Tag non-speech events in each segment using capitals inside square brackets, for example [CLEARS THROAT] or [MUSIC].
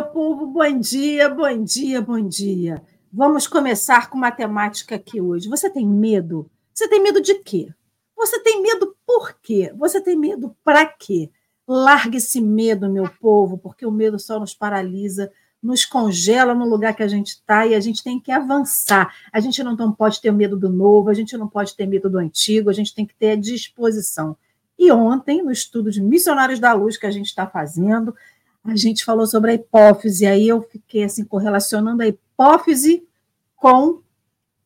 meu povo, bom dia, bom dia, bom dia. Vamos começar com matemática aqui hoje. Você tem medo? Você tem medo de quê? Você tem medo por quê? Você tem medo para quê? Largue esse medo, meu povo, porque o medo só nos paralisa, nos congela no lugar que a gente está e a gente tem que avançar. A gente não, não pode ter medo do novo, a gente não pode ter medo do antigo, a gente tem que ter a disposição. E ontem, no estudo de Missionários da Luz que a gente está fazendo, a gente falou sobre a hipófise, aí eu fiquei assim correlacionando a hipófise com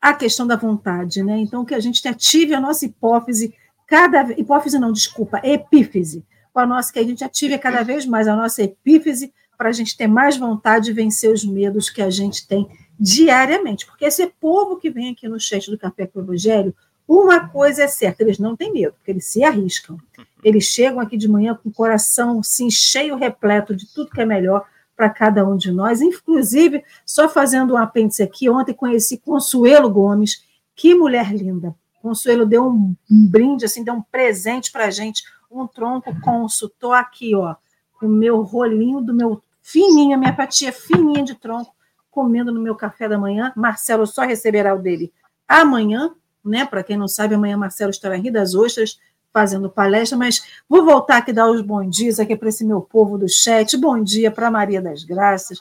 a questão da vontade, né? Então que a gente ative a nossa hipófise cada hipófise não, desculpa, epífise, com a nossa que a gente ative cada vez mais a nossa epífise para a gente ter mais vontade de vencer os medos que a gente tem diariamente, porque esse povo que vem aqui no chat do Café com o Evangelho, uma coisa é certa, eles não têm medo, porque eles se arriscam. Eles chegam aqui de manhã com o coração assim, cheio, repleto de tudo que é melhor para cada um de nós. Inclusive, só fazendo um apêndice aqui, ontem conheci Consuelo Gomes, que mulher linda. Consuelo deu um, brinde, assim, deu um presente para a gente, um tronco consul. Aqui, ó, com o meu rolinho do meu fininho, a minha fatia fininha de tronco, comendo no meu café da manhã. Marcelo só receberá o dele amanhã, né? Para quem não sabe, amanhã Marcelo estará em Rio das Ostras fazendo palestra, mas vou voltar aqui dar os bons dias aqui para esse meu povo do chat. Bom dia para Maria das Graças,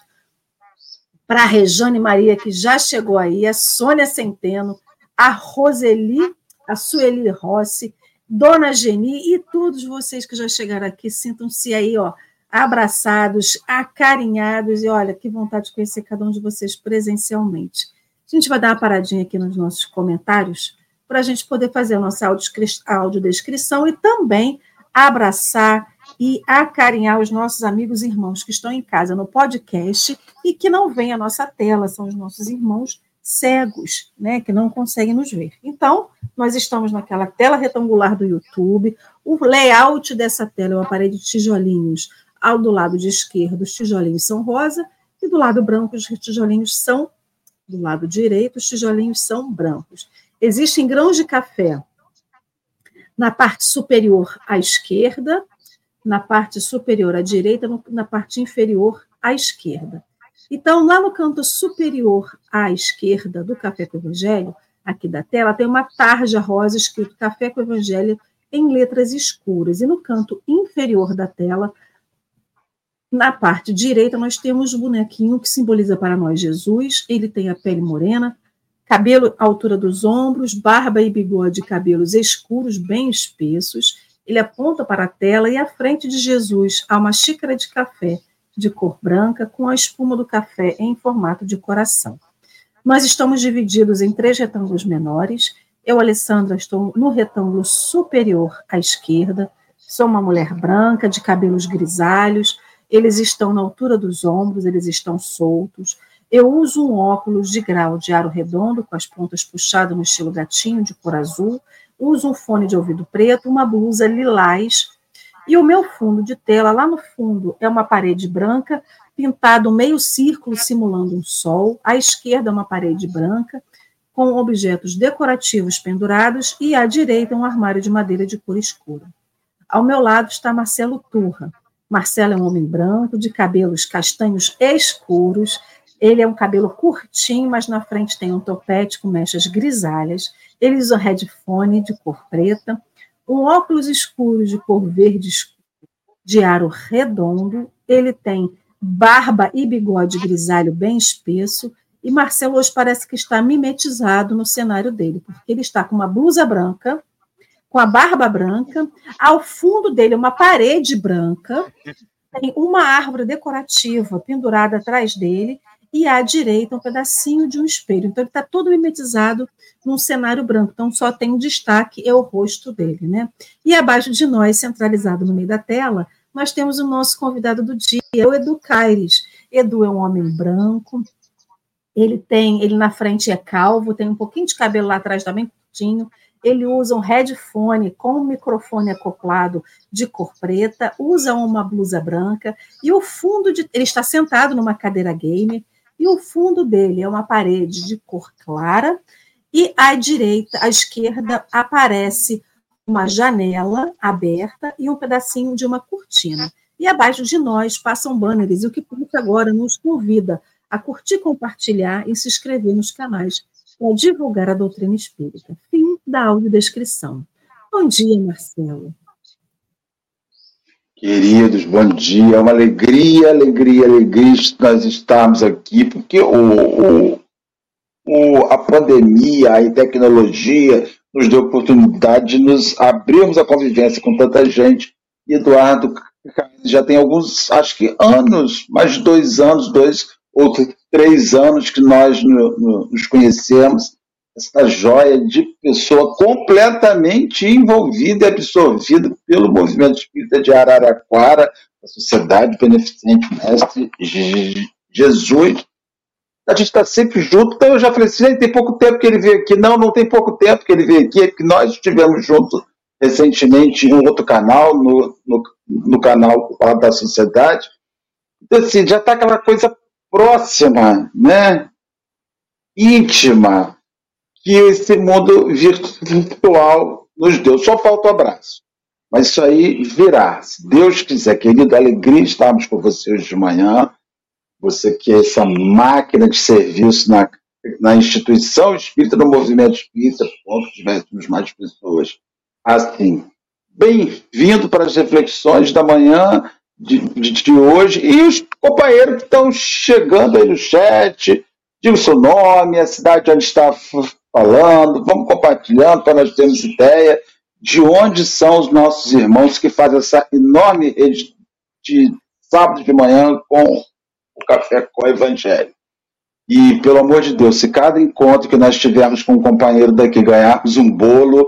para a Rejane Maria, que já chegou aí, a Sônia Centeno, a Roseli, a Sueli Rossi, Dona Geni e todos vocês que já chegaram aqui, sintam-se aí, ó, abraçados, acarinhados, e olha, que vontade de conhecer cada um de vocês presencialmente. A gente vai dar uma paradinha aqui nos nossos comentários para a gente poder fazer a nossa audiodescrição e também abraçar e acarinhar os nossos amigos e irmãos que estão em casa no podcast e que não veem a nossa tela, são os nossos irmãos cegos, né, que não conseguem nos ver. Então, nós estamos naquela tela retangular do YouTube, o layout dessa tela é uma parede de tijolinhos, ao do lado de esquerdo os tijolinhos são rosa e do lado branco os tijolinhos são do lado direito, os tijolinhos são brancos. Existem grãos de café na parte superior à esquerda, na parte superior à direita, na parte inferior à esquerda. Então, lá no canto superior à esquerda do Café com o Evangelho, aqui da tela, tem uma tarja rosa escrito Café com o Evangelho em letras escuras. E no canto inferior da tela, na parte direita, nós temos o bonequinho que simboliza para nós Jesus. Ele tem a pele morena, cabelo à altura dos ombros, barba e bigode, cabelos escuros, bem espessos. Ele aponta para a tela e à frente de Jesus há uma xícara de café de cor branca com a espuma do café em formato de coração. Nós estamos divididos em três retângulos menores. Eu, Alessandra, estou no retângulo superior à esquerda. Sou uma mulher branca, de cabelos grisalhos, eles estão na altura dos ombros, eles estão soltos. Eu uso um óculos de grau de aro redondo, com as pontas puxadas no estilo gatinho, de cor azul. Uso um fone de ouvido preto, uma blusa lilás. E o meu fundo de tela, lá no fundo, é uma parede branca, pintado meio círculo, simulando um sol. À esquerda, uma parede branca, com objetos decorativos pendurados. E à direita, um armário de madeira de cor escura. Ao meu lado está Marcelo Turra, Marcelo é um homem branco, de cabelos castanhos escuros. Ele é um cabelo curtinho, mas na frente tem um topete com mechas grisalhas. Ele usa um headphone de cor preta, um óculos escuros de cor verde de aro redondo. Ele tem barba e bigode grisalho bem espesso. E Marcelo hoje parece que está mimetizado no cenário dele, porque ele está com uma blusa branca, com a barba branca. Ao fundo dele, uma parede branca. Tem uma árvore decorativa pendurada atrás dele. E à direita, um pedacinho de um espelho. Então, ele está todo mimetizado num cenário branco. Então, só tem destaque, é o rosto dele. Né? E abaixo de nós, centralizado no meio da tela, nós temos o nosso convidado do dia, o Edu Caires. Edu é um homem branco, ele tem, ele na frente é calvo, tem um pouquinho de cabelo lá atrás também curtinho, ele usa um headphone com um microfone acoplado de cor preta, usa uma blusa branca e o fundo de ele está sentado numa cadeira gamer e o fundo dele é uma parede de cor clara e à direita, à esquerda aparece uma janela aberta e um pedacinho de uma cortina. E abaixo de nós passam banners, e o que puxa agora nos convida a curtir, compartilhar e se inscrever nos canais para divulgar a doutrina espírita. Fim da audiodescrição. Bom dia, Marcelo. Queridos, bom dia. É uma alegria, alegria, alegria nós estarmos aqui, porque o, o, o, a pandemia, a tecnologia nos deu oportunidade de nos abrirmos a convivência com tanta gente. E Eduardo já tem alguns, acho que anos, mais de dois anos, dois ou três anos que nós no, no, nos conhecemos essa joia de pessoa completamente envolvida e absorvida pelo movimento espírita de Araraquara, a Sociedade Beneficente Mestre Jesus. A gente está sempre junto, então eu já falei assim, tem pouco tempo que ele veio aqui. Não, não tem pouco tempo que ele veio aqui, é que nós estivemos juntos recentemente em um outro canal, no, no, no canal da Sociedade. Então, assim, já está aquela coisa próxima, né? íntima, que esse mundo virtual nos deu. Só falta o abraço. Mas isso aí virá. Se Deus quiser, querido, alegria estarmos com você hoje de manhã. Você que é essa máquina de serviço na, na instituição espírita, no movimento espírita, que tivéssemos mais pessoas assim. Bem-vindo para as reflexões da manhã de, de, de hoje. E os companheiros que estão chegando aí no chat, diga o seu nome, a cidade onde está falando, vamos compartilhando para nós termos ideia de onde são os nossos irmãos que fazem essa enorme rede de sábado de manhã com o Café com o Evangelho. E, pelo amor de Deus, se cada encontro que nós tivermos com um companheiro daqui ganharmos um bolo,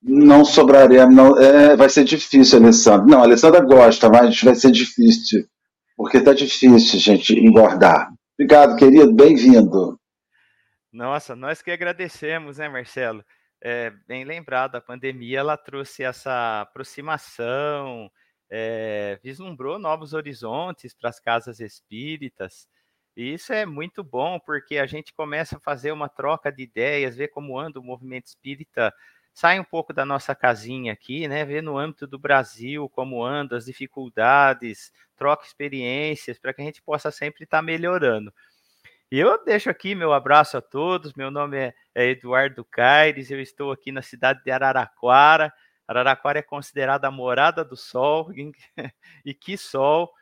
não sobraremos. Não, é, vai ser difícil, Alessandra. Não, a Alessandra gosta, mas vai ser difícil. Porque está difícil, gente, engordar. Obrigado, querido. Bem-vindo. Nossa, nós que agradecemos, né, Marcelo? É, bem lembrado, a pandemia ela trouxe essa aproximação, é, vislumbrou novos horizontes para as casas espíritas. E isso é muito bom, porque a gente começa a fazer uma troca de ideias, ver como anda o movimento espírita, sai um pouco da nossa casinha aqui, né? Ver no âmbito do Brasil como anda, as dificuldades, troca experiências, para que a gente possa sempre estar tá melhorando. E eu deixo aqui meu abraço a todos. Meu nome é, é Eduardo Caires, eu estou aqui na cidade de Araraquara. Araraquara é considerada a morada do sol, [LAUGHS] e que sol!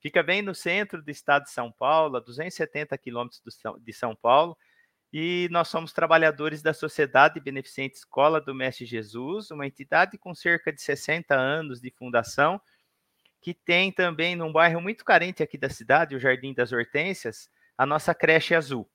Fica bem no centro do estado de São Paulo, a 270 quilômetros de São Paulo, e nós somos trabalhadores da Sociedade Beneficente Escola do Mestre Jesus, uma entidade com cerca de 60 anos de fundação, que tem também num bairro muito carente aqui da cidade, o Jardim das Hortênsias, a nossa creche azul.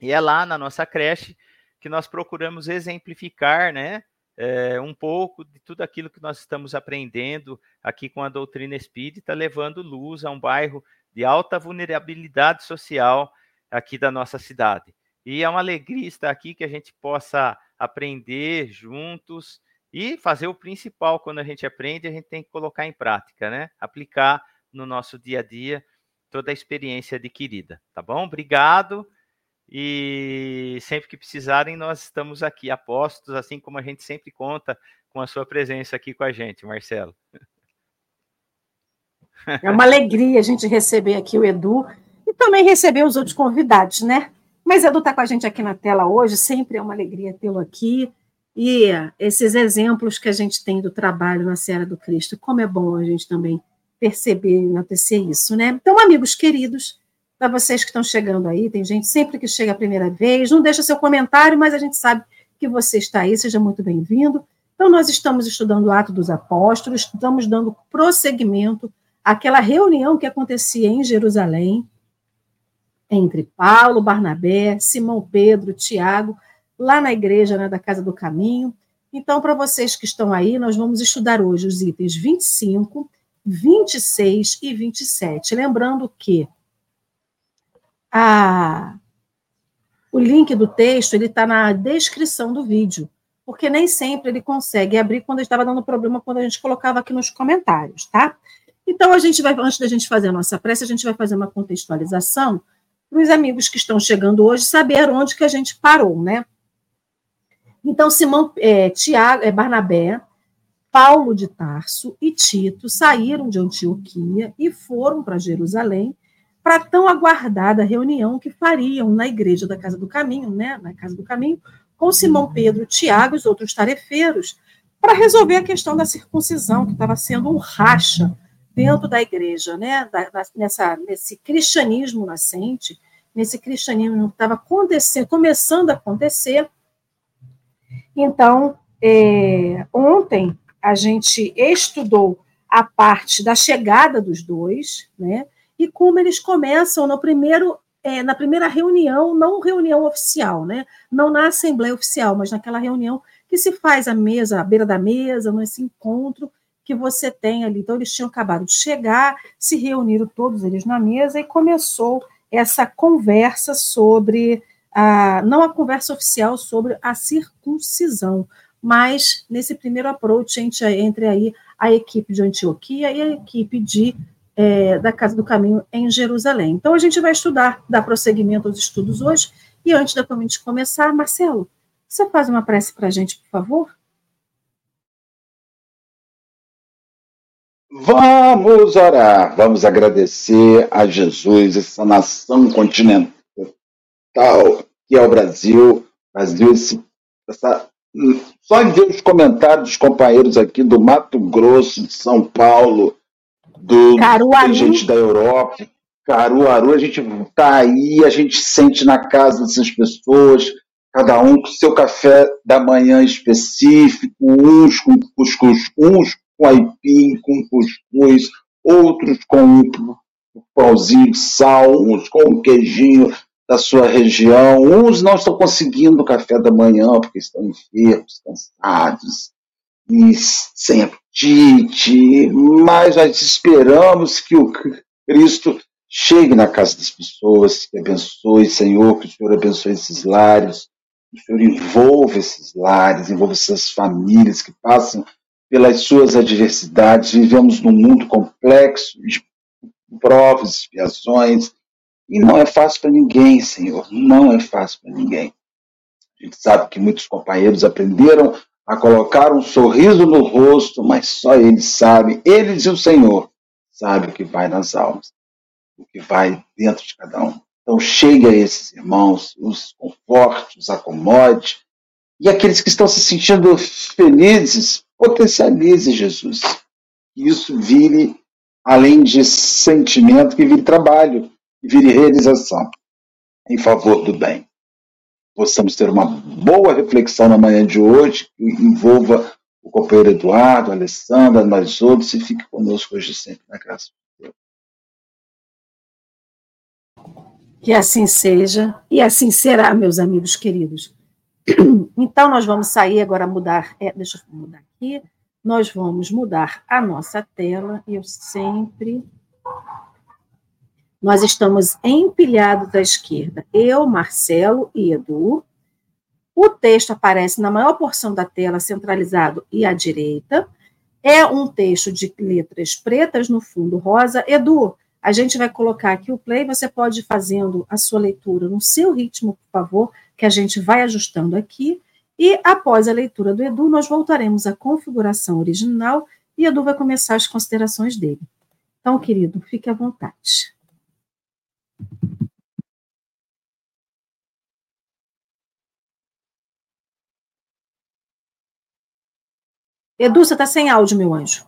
E é lá na nossa creche que nós procuramos exemplificar, né, é, um pouco de tudo aquilo que nós estamos aprendendo aqui com a doutrina espírita, levando luz a um bairro de alta vulnerabilidade social aqui da nossa cidade. E é uma alegria estar aqui que a gente possa aprender juntos e fazer o principal quando a gente aprende, a gente tem que colocar em prática, né? Aplicar no nosso dia a dia toda a experiência adquirida, tá bom? Obrigado. E sempre que precisarem, nós estamos aqui apostos, assim como a gente sempre conta com a sua presença aqui com a gente, Marcelo. É uma alegria a gente receber aqui o Edu e também receber os outros convidados, né? Mas Edu está com a gente aqui na tela hoje, sempre é uma alegria tê-lo aqui. E esses exemplos que a gente tem do trabalho na Serra do Cristo, como é bom a gente também perceber e enaltecer isso, né? Então, amigos queridos, para vocês que estão chegando aí, tem gente sempre que chega a primeira vez, não deixa seu comentário, mas a gente sabe que você está aí, seja muito bem-vindo. Então, nós estamos estudando o Ato dos Apóstolos, estamos dando prosseguimento àquela reunião que acontecia em Jerusalém, entre Paulo, Barnabé, Simão Pedro, Tiago, lá na igreja né, da Casa do Caminho. Então, para vocês que estão aí, nós vamos estudar hoje os itens 25 26 e 27. Lembrando que a, o link do texto ele está na descrição do vídeo, porque nem sempre ele consegue abrir quando estava dando problema quando a gente colocava aqui nos comentários, tá? Então a gente vai, antes da gente fazer a nossa prece, a gente vai fazer uma contextualização para os amigos que estão chegando hoje saber onde que a gente parou, né? Então Simão, é, Tiago, é, Barnabé Paulo de Tarso e Tito saíram de Antioquia e foram para Jerusalém para tão aguardada reunião que fariam na igreja da Casa do Caminho, né, na Casa do Caminho, com Simão Pedro, Tiago e os outros tarefeiros, para resolver a questão da circuncisão, que estava sendo um racha dentro da igreja, né, da, da, nessa, nesse cristianismo nascente, nesse cristianismo que estava acontecendo, começando a acontecer. Então, é, ontem a gente estudou a parte da chegada dos dois, né? E como eles começam no primeiro, é, na primeira reunião, não reunião oficial, né? Não na assembleia oficial, mas naquela reunião que se faz à mesa, à beira da mesa, nesse encontro que você tem ali. Então, eles tinham acabado de chegar, se reuniram todos eles na mesa e começou essa conversa sobre, a, não a conversa oficial sobre a circuncisão, mas nesse primeiro approach entre, entre aí a equipe de Antioquia e a equipe de, é, da Casa do Caminho em Jerusalém. Então, a gente vai estudar, dar prosseguimento aos estudos hoje, e antes da gente começar, Marcelo, você faz uma prece para a gente, por favor? Vamos orar, vamos agradecer a Jesus, essa nação continental que é o Brasil, Brasil, esse, essa só em ver os comentários dos companheiros aqui do Mato Grosso, de São Paulo, do Caruaru. gente da Europa, Caruaru, a gente tá aí, a gente sente na casa dessas pessoas, cada um com seu café da manhã específico, uns com cuscuz, uns com aipim, com cuscuz, outros com um pãozinho de sal, uns com um queijinho, da sua região. Uns não estão conseguindo o café da manhã porque estão enfermos, cansados e sem apetite, mas nós esperamos que o Cristo chegue na casa das pessoas, que abençoe, Senhor, que o Senhor abençoe esses lares, que o Senhor envolva esses lares, envolva essas famílias que passam pelas suas adversidades. Vivemos num mundo complexo de provas, expiações, e não é fácil para ninguém, Senhor, não é fácil para ninguém. A gente sabe que muitos companheiros aprenderam a colocar um sorriso no rosto, mas só eles sabem, eles e o Senhor, sabem o que vai nas almas, o que vai dentro de cada um. Então, chegue a esses irmãos, os conforte, os acomode, e aqueles que estão se sentindo felizes, potencialize Jesus. Que isso vire, além de sentimento, que vire trabalho vire realização em favor do bem. Possamos ter uma boa reflexão na manhã de hoje, que envolva o companheiro Eduardo, a Alessandra, nós outros, e fique conosco hoje sempre, na graça de Deus. Que assim seja, e assim será, meus amigos queridos. [CLEARS THROAT] Então, nós vamos sair agora, mudar, é, deixa eu mudar aqui, nós vamos mudar a nossa tela, eu sempre nós estamos empilhados à esquerda, eu, Marcelo e Edu. O texto aparece na maior porção da tela, centralizado e à direita. É um texto de letras pretas no fundo rosa. Edu, a gente vai colocar aqui o play, você pode ir fazendo a sua leitura no seu ritmo, por favor, que a gente vai ajustando aqui. E após a leitura do Edu, nós voltaremos à configuração original e Edu vai começar as considerações dele. Então, querido, fique à vontade. Edu, você está sem áudio, meu anjo.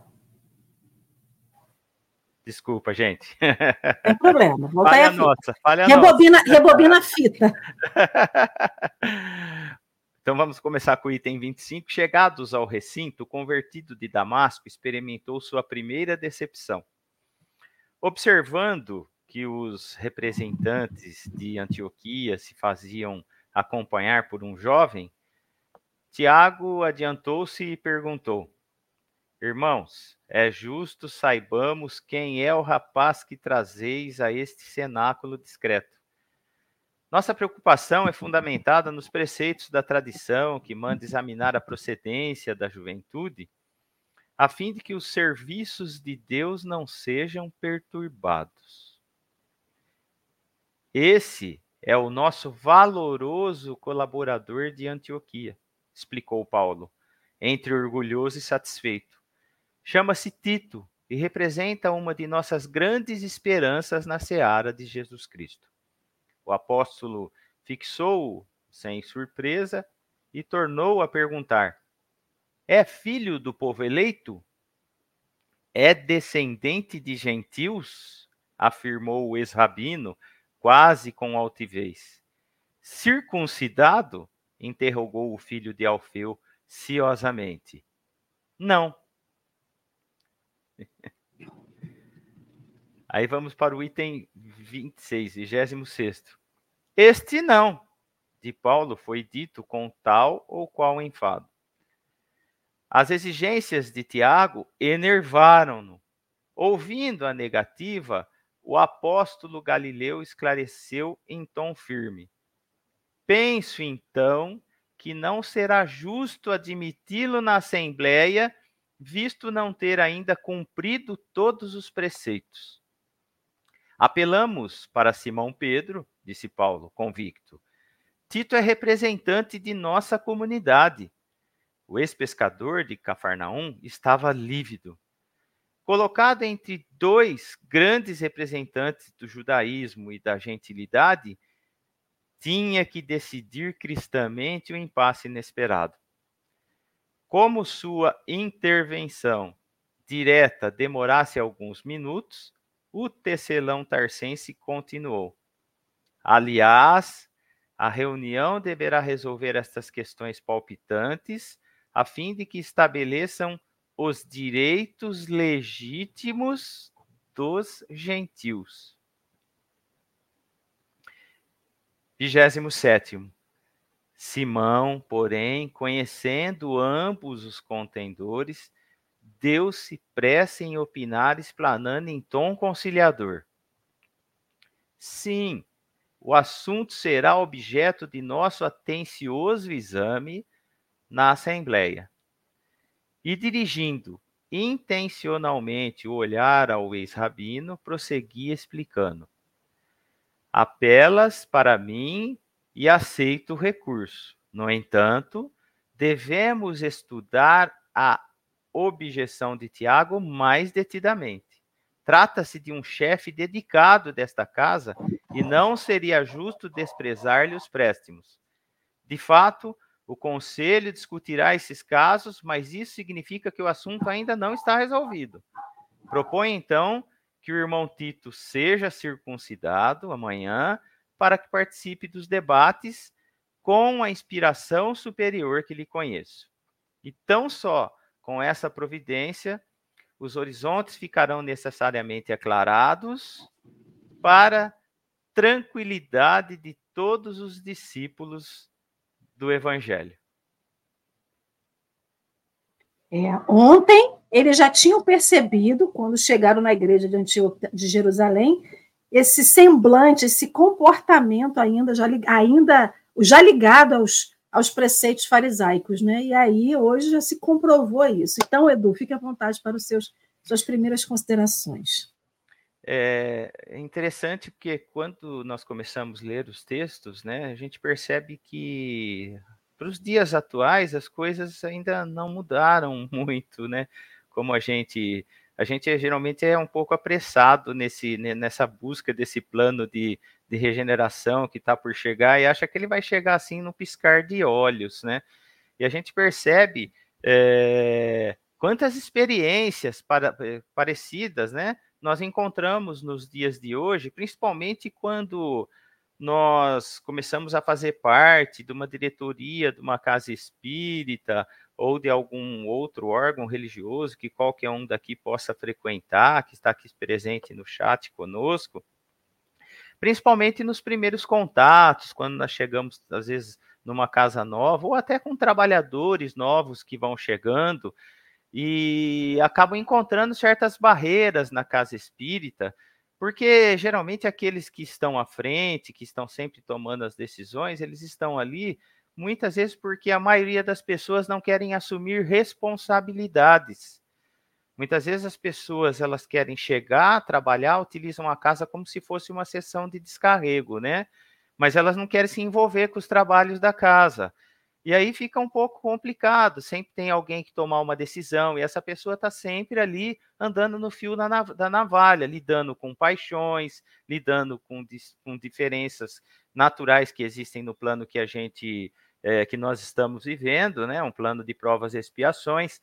Desculpa, gente. Tem problema. [LAUGHS] Volta falha a nossa, falha rebobina, nossa. Rebobina a fita. [LAUGHS] Então vamos começar com o item 25. Chegados ao recinto, o convertido de Damasco experimentou sua primeira decepção. Observando que os representantes de Antioquia se faziam acompanhar por um jovem, Tiago adiantou-se e perguntou: Irmãos, é justo saibamos quem é o rapaz que trazeis a este cenáculo discreto. Nossa preocupação é fundamentada nos preceitos da tradição que manda examinar a procedência da juventude, a fim de que os serviços de Deus não sejam perturbados. Esse é o nosso valoroso colaborador de Antioquia, explicou Paulo, entre orgulhoso e satisfeito. chama-se Tito e representa uma de nossas grandes esperanças na seara de Jesus Cristo. O apóstolo fixou-o sem surpresa e tornou a perguntar: É filho do povo eleito? É descendente de gentios? afirmou o ex-rabino, quase com altivez. Circuncidado? Interrogou o filho de Alfeu ciosamente. Não. [LAUGHS] Aí vamos para o item 26, 26. Este não, de Paulo, foi dito com tal ou qual enfado. As exigências de Tiago enervaram-no. Ouvindo a negativa, o apóstolo Galileu esclareceu em tom firme: Penso então que não será justo admiti-lo na assembleia, visto não ter ainda cumprido todos os preceitos. Apelamos para Simão Pedro, disse Paulo, convicto. Tito é representante de nossa comunidade. O ex-pescador de Cafarnaum estava lívido. Colocado entre dois grandes representantes do judaísmo e da gentilidade, tinha que decidir cristamente o impasse inesperado. Como sua intervenção direta demorasse alguns minutos, o tecelão tarcense continuou. Aliás, a reunião deverá resolver estas questões palpitantes, a fim de que estabeleçam os direitos legítimos dos gentios. 27. Simão, porém, conhecendo ambos os contendores, deu-se pressa em opinar, explanando em tom conciliador. Sim, o assunto será objeto de nosso atencioso exame na Assembleia. E dirigindo intencionalmente o olhar ao ex-rabino, prosseguia explicando: Apelas para mim e aceito o recurso. No entanto, devemos estudar a objeção de Tiago mais detidamente. Trata-se de um chefe dedicado desta casa e não seria justo desprezar-lhe os préstimos. De fato, o conselho discutirá esses casos, mas isso significa que o assunto ainda não está resolvido. Propõe então que o irmão Tito seja circuncidado amanhã para que participe dos debates com a inspiração superior que lhe conheço. E tão só com essa providência os horizontes ficarão necessariamente aclarados para tranquilidade de todos os discípulos do Evangelho. É, ontem eles já tinham percebido, quando chegaram na igreja de Antioquia de Jerusalém, esse semblante, esse comportamento ainda já, ainda já ligado aos, aos preceitos farisaicos, né? E aí hoje já se comprovou isso. Então, Edu, fique à vontade para os seus suas primeiras considerações. É interessante porque quando nós começamos a ler os textos, né, a gente percebe que para os dias atuais as coisas ainda não mudaram [LAUGHS] muito, né? Como a gente a gente geralmente é um pouco apressado nesse, nessa busca desse plano de, de regeneração que está por chegar e acha que ele vai chegar assim no piscar de olhos, né? E a gente percebe é, quantas experiências para, eh, parecidas, né? Nós encontramos nos dias de hoje, principalmente quando nós começamos a fazer parte de uma diretoria de uma casa espírita ou de algum outro órgão religioso que qualquer um daqui possa frequentar, que está aqui presente no chat conosco, principalmente nos primeiros contatos, quando nós chegamos, às vezes, numa casa nova, ou até com trabalhadores novos que vão chegando e acabam encontrando certas barreiras na casa espírita, porque geralmente aqueles que estão à frente, que estão sempre tomando as decisões, eles estão ali muitas vezes porque a maioria das pessoas não querem assumir responsabilidades. Muitas vezes as pessoas elas querem chegar, trabalhar, utilizam a casa como se fosse uma sessão de descarrego, né? Mas elas não querem se envolver com os trabalhos da casa. E aí fica um pouco complicado, sempre tem alguém que tomar uma decisão, e essa pessoa está sempre ali andando no fio da, navalha, lidando com paixões, lidando com, com diferenças naturais que existem no plano que a gente, é, que nós estamos vivendo, né? um plano de provas e expiações.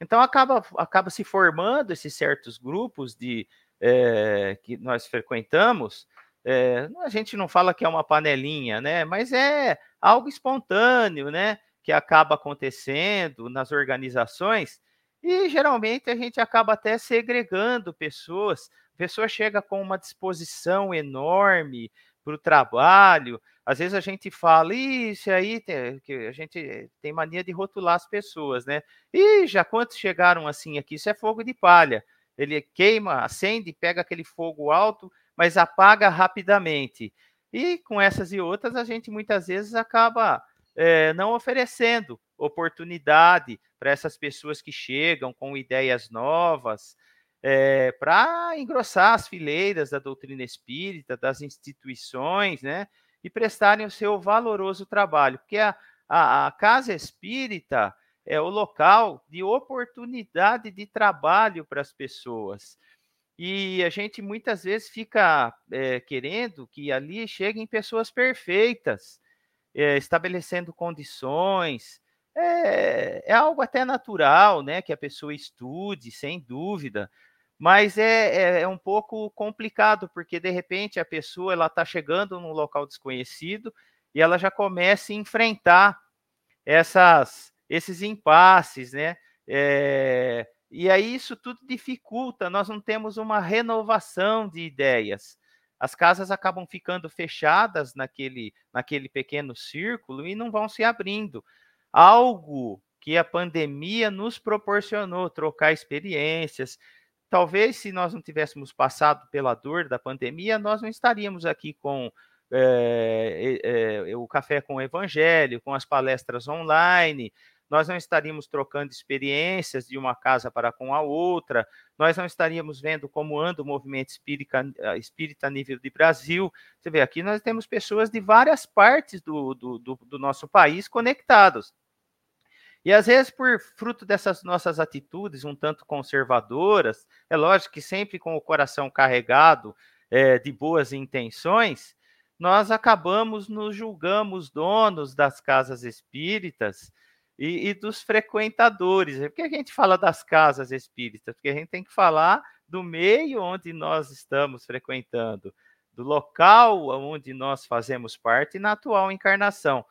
Então acaba, acaba se formando esses certos grupos de é, que nós frequentamos, é, a gente não fala que é uma panelinha, né? Mas é algo espontâneo, né? Que acaba acontecendo nas organizações e geralmente a gente acaba até segregando pessoas. A pessoa chega com uma disposição enorme para o trabalho. Às vezes a gente fala, isso aí, tem, que a gente tem mania de rotular as pessoas, né? E já quantos chegaram assim aqui? Isso é fogo de palha. Ele queima, acende, pega aquele fogo alto mas apaga rapidamente. E com essas e outras, a gente muitas vezes acaba é, não oferecendo oportunidade para essas pessoas que chegam com ideias novas, é, para engrossar as fileiras da doutrina espírita, das instituições, né? E prestarem o seu valoroso trabalho, porque a, a, a casa espírita é o local de oportunidade de trabalho para as pessoas. E a gente muitas vezes fica é, querendo que ali cheguem pessoas perfeitas, é, estabelecendo condições. É, é, algo até natural, né? Que a pessoa estude, sem dúvida. Mas é, é, é um pouco complicado, porque de repente a pessoa ela está chegando num local desconhecido e ela já começa a enfrentar essas, esses impasses, né? É, e aí isso tudo dificulta, nós não temos uma renovação de ideias. As casas acabam ficando fechadas naquele, naquele pequeno círculo e não vão se abrindo. Algo que a pandemia nos proporcionou, trocar experiências. Talvez se nós não tivéssemos passado pela dor da pandemia, nós não estaríamos aqui com é, é, o Café com o Evangelho, com as palestras online, nós não estaríamos trocando experiências de uma casa para com a outra, nós não estaríamos vendo como anda o movimento espírita, eh, espírita a nível de Brasil. Você vê, aqui nós temos pessoas de várias partes do, do, do, do nosso país conectados. E às vezes, por fruto dessas nossas atitudes um tanto conservadoras, é lógico que sempre com o coração carregado é, de boas intenções, nós acabamos nos julgamos donos das casas espíritas e, e, dos frequentadores. Por que a gente fala das casas espíritas? Porque a gente tem que falar do meio onde nós estamos frequentando, do local onde nós fazemos parte na atual encarnação.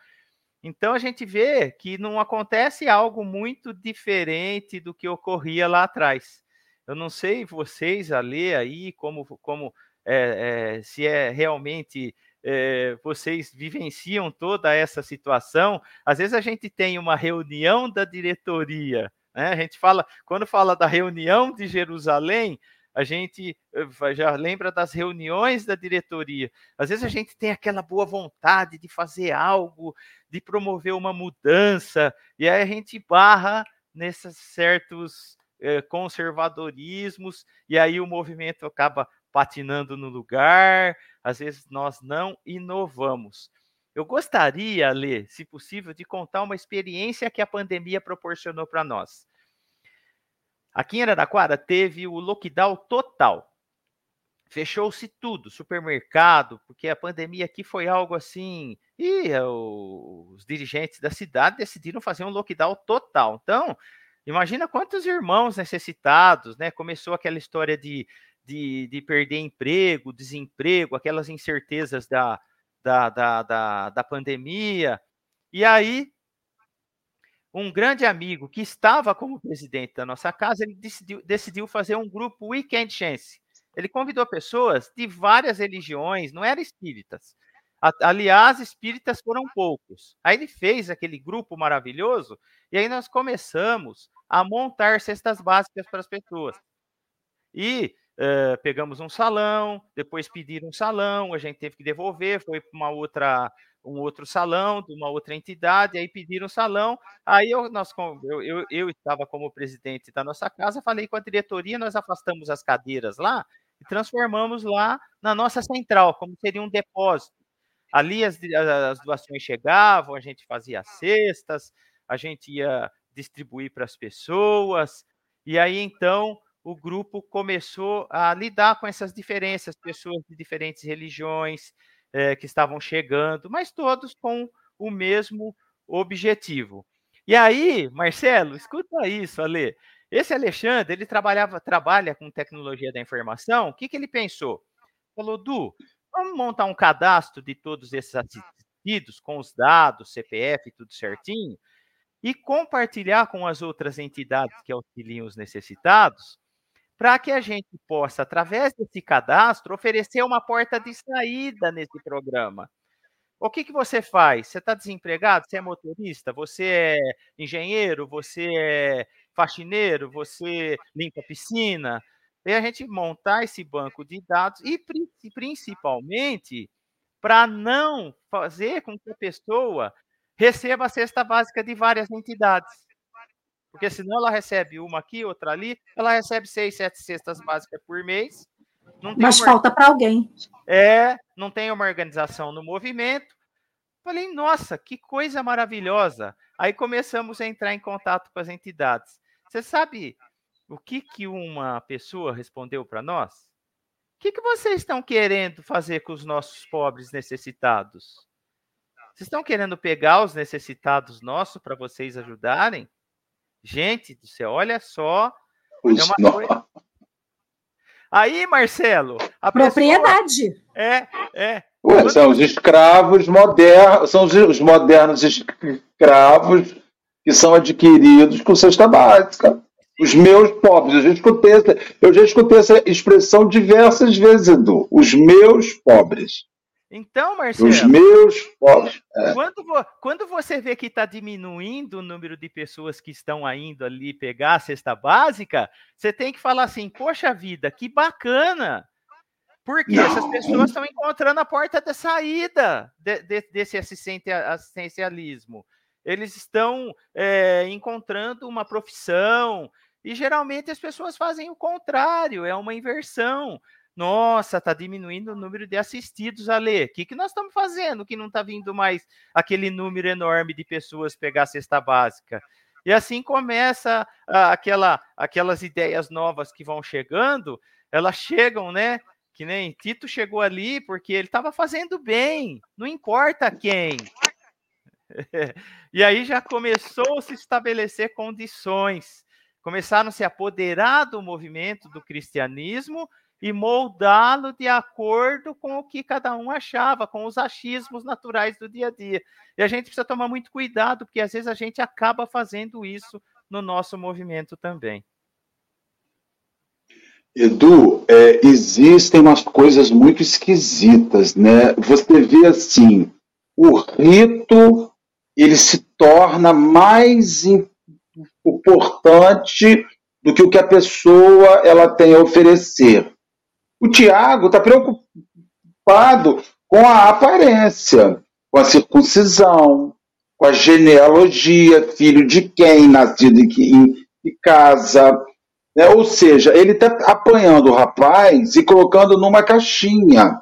Então a gente vê que não acontece algo muito diferente do que ocorria lá atrás. Eu não sei vocês a ler aí como, como é, é, se é realmente é, vocês vivenciam toda essa situação. Às vezes a gente tem uma reunião da diretoria, né? A gente fala, quando fala da reunião de Jerusalém, a gente eh, já lembra das reuniões da diretoria. Às vezes a gente tem aquela boa vontade de fazer algo, de promover uma mudança, e aí a gente barra nesses certos eh, conservadorismos, e aí o movimento acaba patinando no lugar, às vezes nós não inovamos. Eu gostaria, Lê, se possível, de contar uma experiência que a pandemia proporcionou para nós. Aqui em Araraquara teve o lockdown total. Fechou-se tudo, supermercado, porque a pandemia aqui foi algo assim. E os dirigentes da cidade decidiram fazer um lockdown total. Então, imagina quantos irmãos necessitados, né? Começou aquela história de de, de perder emprego, desemprego, aquelas incertezas da, da, da, da, da pandemia. E aí, um grande amigo que estava como presidente da nossa casa, ele decidiu, decidiu fazer um grupo Weekend Chance. Ele convidou pessoas de várias religiões, não eram espíritas. Aliás, espíritas foram poucos. Aí ele fez aquele grupo maravilhoso, e aí nós começamos a montar cestas básicas para as pessoas. E Uh, pegamos um salão, depois pediram um salão, a gente teve que devolver, foi para uma outra, um outro salão de uma outra entidade, aí pediram um salão, aí eu, nós, eu, eu, eu estava como presidente da nossa casa, falei com a diretoria, nós afastamos as cadeiras lá e transformamos lá na nossa central, como seria um depósito. ali as, as doações chegavam, a gente fazia cestas, a gente ia distribuir para as pessoas, e aí então o grupo começou a lidar com essas diferenças, pessoas de diferentes religiões é, que estavam chegando, mas todos com o mesmo objetivo. E aí, Marcelo, escuta isso, Ale. Esse Alexandre, ele trabalhava, trabalha com tecnologia da informação. O que, que ele pensou? Falou, Du, vamos montar um cadastro de todos esses assistidos, com os dados, CPF, tudo certinho, e compartilhar com as outras entidades que auxiliam os necessitados, para que a gente possa, através desse cadastro, oferecer uma porta de saída nesse programa. O que, que você faz? Você está desempregado? Você é motorista? Você é engenheiro? Você é faxineiro? Você limpa piscina? E a gente montar esse banco de dados e principalmente para não fazer com que a pessoa receba a cesta básica de várias entidades. Porque senão ela recebe uma aqui, outra ali, ela recebe seis, sete cestas básicas por mês. Mas uma... falta para alguém. É, não tem uma organização no movimento. Falei, nossa, que coisa maravilhosa. Aí começamos a entrar em contato com as entidades. Você sabe o que, que uma pessoa respondeu para nós? O que, que vocês estão querendo fazer com os nossos pobres necessitados? Vocês estão querendo pegar os necessitados nossos para vocês ajudarem? Gente do céu, olha só. É uma coisa... Aí, Marcelo. A Propriedade. Pessoa... É, é. Ué, são os escravos modernos, são os modernos escravos que são adquiridos com cesta básica. Os meus pobres, eu já escutei, eu já escutei essa expressão diversas vezes, Edu. Os meus pobres. Então, Marcelo. Os meus pobres. É. Quando, quando você vê que está diminuindo o número de pessoas que estão indo ali pegar a cesta básica, você tem que falar assim: poxa vida, que bacana! Porque Não. essas pessoas estão encontrando a porta de saída de, de, desse assistencialismo. Eles estão é, encontrando uma profissão, e geralmente as pessoas fazem o contrário, é uma inversão. Nossa, está diminuindo o número de assistidos, Ale. O que, que nós estamos fazendo que não está vindo mais aquele número enorme de pessoas pegar a cesta básica? E assim começa aquela, aquelas ideias novas que vão chegando, elas chegam, né? Que nem Tito chegou ali porque ele estava fazendo bem, não importa quem. [LAUGHS] e aí já começou a se estabelecer condições, começaram a se apoderar do movimento do cristianismo e moldá-lo de acordo com o que cada um achava, com os achismos naturais do dia a dia. E a gente precisa tomar muito cuidado, porque às vezes a gente acaba fazendo isso no nosso movimento também. Edu, é, existem umas coisas muito esquisitas, né? Você vê assim, o rito ele se torna mais importante do que o que a pessoa ela tem a oferecer. O Tiago está preocupado com a aparência, com a circuncisão, com a genealogia, filho de quem, nascido em que casa. Né? Ou seja, ele está apanhando o rapaz e colocando numa caixinha.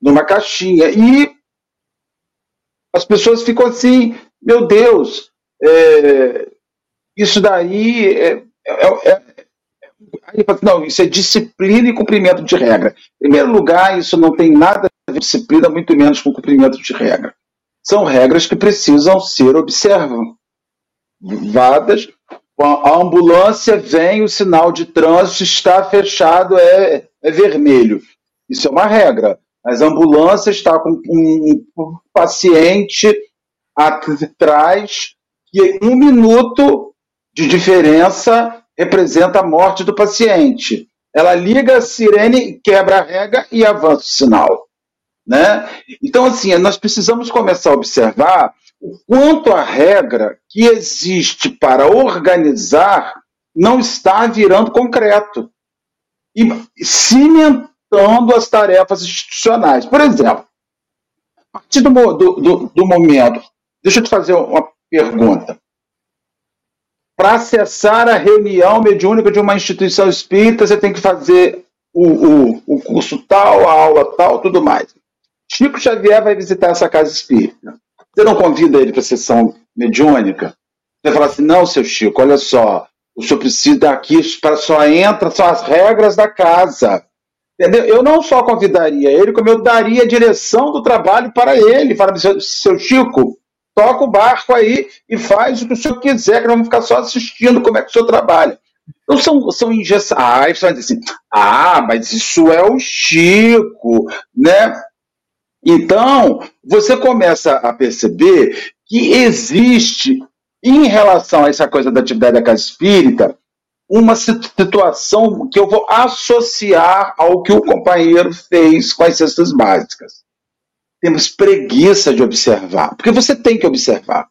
Numa caixinha. E as pessoas ficam assim, meu Deus, é, isso daí é, é, é Aí fala, não, isso é disciplina e cumprimento de regra. Em primeiro lugar, isso não tem nada a ver com disciplina, muito menos com cumprimento de regra. São regras que precisam ser observadas. A ambulância vem, o sinal de trânsito está fechado, é, é vermelho. Isso é uma regra. Mas a ambulância está com um paciente atrás que um minuto de diferença representa a morte do paciente. Ela liga a sirene, quebra a regra e avança o sinal. Né? Então, assim, nós precisamos começar a observar o quanto a regra que existe para organizar não está virando concreto e cimentando as tarefas institucionais. Por exemplo, a partir do, do, do momento, deixa eu te fazer uma pergunta para acessar a reunião mediúnica de uma instituição espírita, você tem que fazer o, o, o curso tal, a aula tal, tudo mais. Chico Xavier vai visitar essa casa espírita. Você não convida ele para sessão mediúnica? Você fala assim: não, seu Chico, olha só, o senhor precisa aqui, para só entra, são as regras da casa. Entendeu? Eu não só convidaria ele, como eu daria a direção do trabalho para ele. Fala, seu, seu Chico, toca o barco aí e faz o que o senhor quiser, que nós vamos ficar só assistindo como é que o senhor trabalha. Então são, são ingessados. Ah, assim, ah, mas isso é o Chico, né? Então, você começa a perceber que existe, em relação a essa coisa da atividade da casa espírita, uma situação que eu vou associar ao que o companheiro fez com as cestas básicas. Temos preguiça de observar, porque você tem que observar.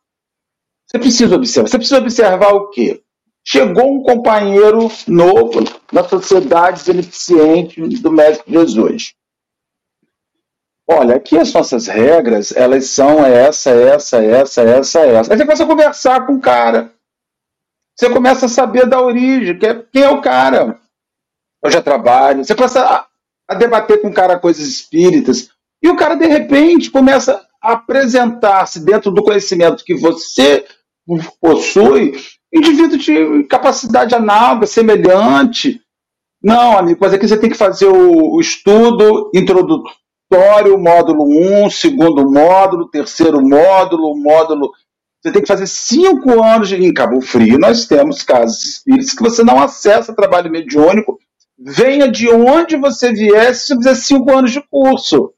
Você precisa observar. Você precisa observar o quê? Chegou um companheiro novo na sociedade beneficente do Mestre Jesus. Olha, aqui as nossas regras, elas são essa, essa, essa, essa, essa. Aí você começa a conversar com o cara. Você começa a saber da origem, é, quem é o cara. Eu já trabalho. Você começa a, a debater com o cara coisas espíritas. E o cara, de repente, começa a apresentar-se dentro do conhecimento que você possui indivíduo de capacidade análoga, semelhante. Não, amigo, mas aqui você tem que fazer o, o estudo introdutório, módulo 1, segundo módulo, terceiro módulo, módulo. Você tem que fazer cinco anos de, em Cabo Frio. Nós temos casos espíritas que você não acessa trabalho mediúnico. Venha de onde você vier se fizer cinco anos de curso.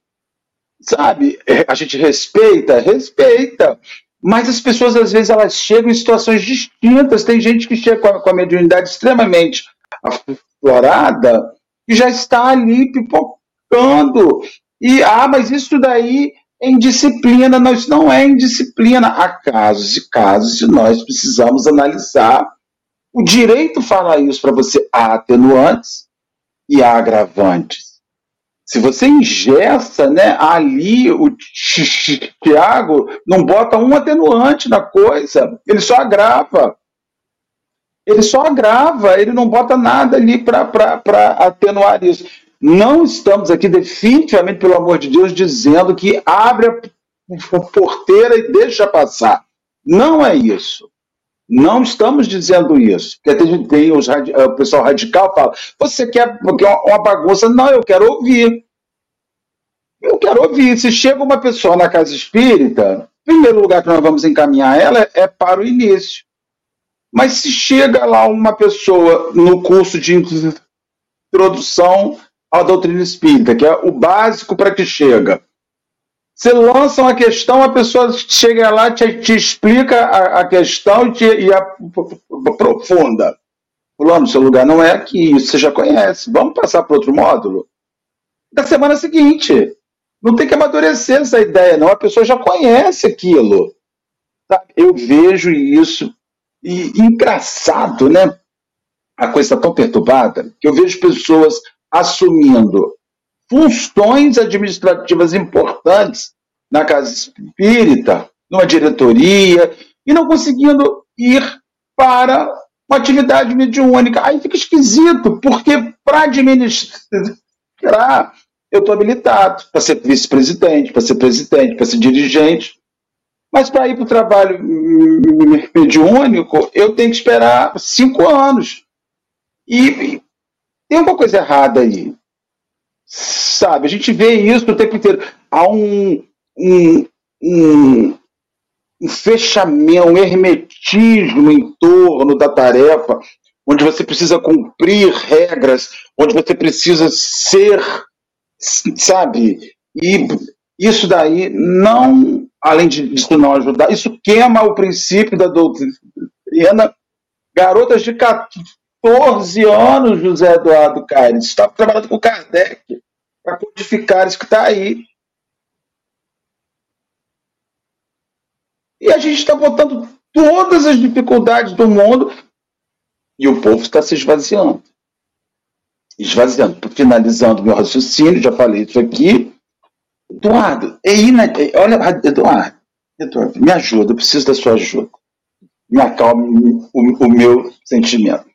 Sabe? É, a gente respeita? Respeita. Mas as pessoas, às vezes, elas chegam em situações distintas. Tem gente que chega com a, com a mediunidade extremamente aflorada e já está ali pipocando. E, ah, mas isso daí é indisciplina. Não, isso não é indisciplina. Há casos e casos e nós precisamos analisar. O direito fala isso para você. Há atenuantes e há agravantes se você ingessa né, ali, o Tiago não bota um atenuante na coisa, ele só agrava. Ele só agrava, ele não bota nada ali para atenuar isso. Não estamos aqui, definitivamente, pelo amor de Deus, dizendo que abre a porteira e deixa passar. Não é isso. Não estamos dizendo isso. Porque tem, tem os, o pessoal radical fala: você quer porque é uma bagunça? Não, eu quero ouvir. Eu quero ouvir. Se chega uma pessoa na casa espírita, o primeiro lugar que nós vamos encaminhar ela é para o início. Mas se chega lá uma pessoa no curso de introdução à doutrina espírita, que é o básico para que chega, você lança uma questão, a pessoa chega lá, te, te explica a, a questão e, te, e aprofunda. Fulano, seu lugar não é aqui, isso você já conhece. Vamos passar para outro módulo? Na semana seguinte. Não tem que amadurecer essa ideia, não. A pessoa já conhece aquilo. Eu vejo isso. E engraçado, né? A coisa está tão perturbada que eu vejo pessoas assumindo funções administrativas importantes na casa espírita, numa diretoria, e não conseguindo ir para uma atividade mediúnica. Aí fica esquisito, porque para administrar, eu estou habilitado para ser vice-presidente, para ser presidente, para ser dirigente. Mas para ir para o trabalho mediúnico, eu tenho que esperar cinco anos. E tem uma coisa errada aí. Sabe, a gente vê isso o tempo inteiro. Há um, um, um, um fechamento, um hermetismo em torno da tarefa, onde você precisa cumprir regras, onde você precisa ser, sabe? E isso daí não, além de isso não ajudar, isso queima o princípio da doutrina. Garotas de 14 anos, José Eduardo Caires. Estava trabalhando com Kardec para codificar isso que está aí. E a gente está botando todas as dificuldades do mundo e o povo está se esvaziando. Esvaziando. Finalizando meu raciocínio, já falei isso aqui. Eduardo, é ina... olha, Eduardo, Eduardo, me ajuda, eu preciso da sua ajuda. Me acalme o, o meu sentimento.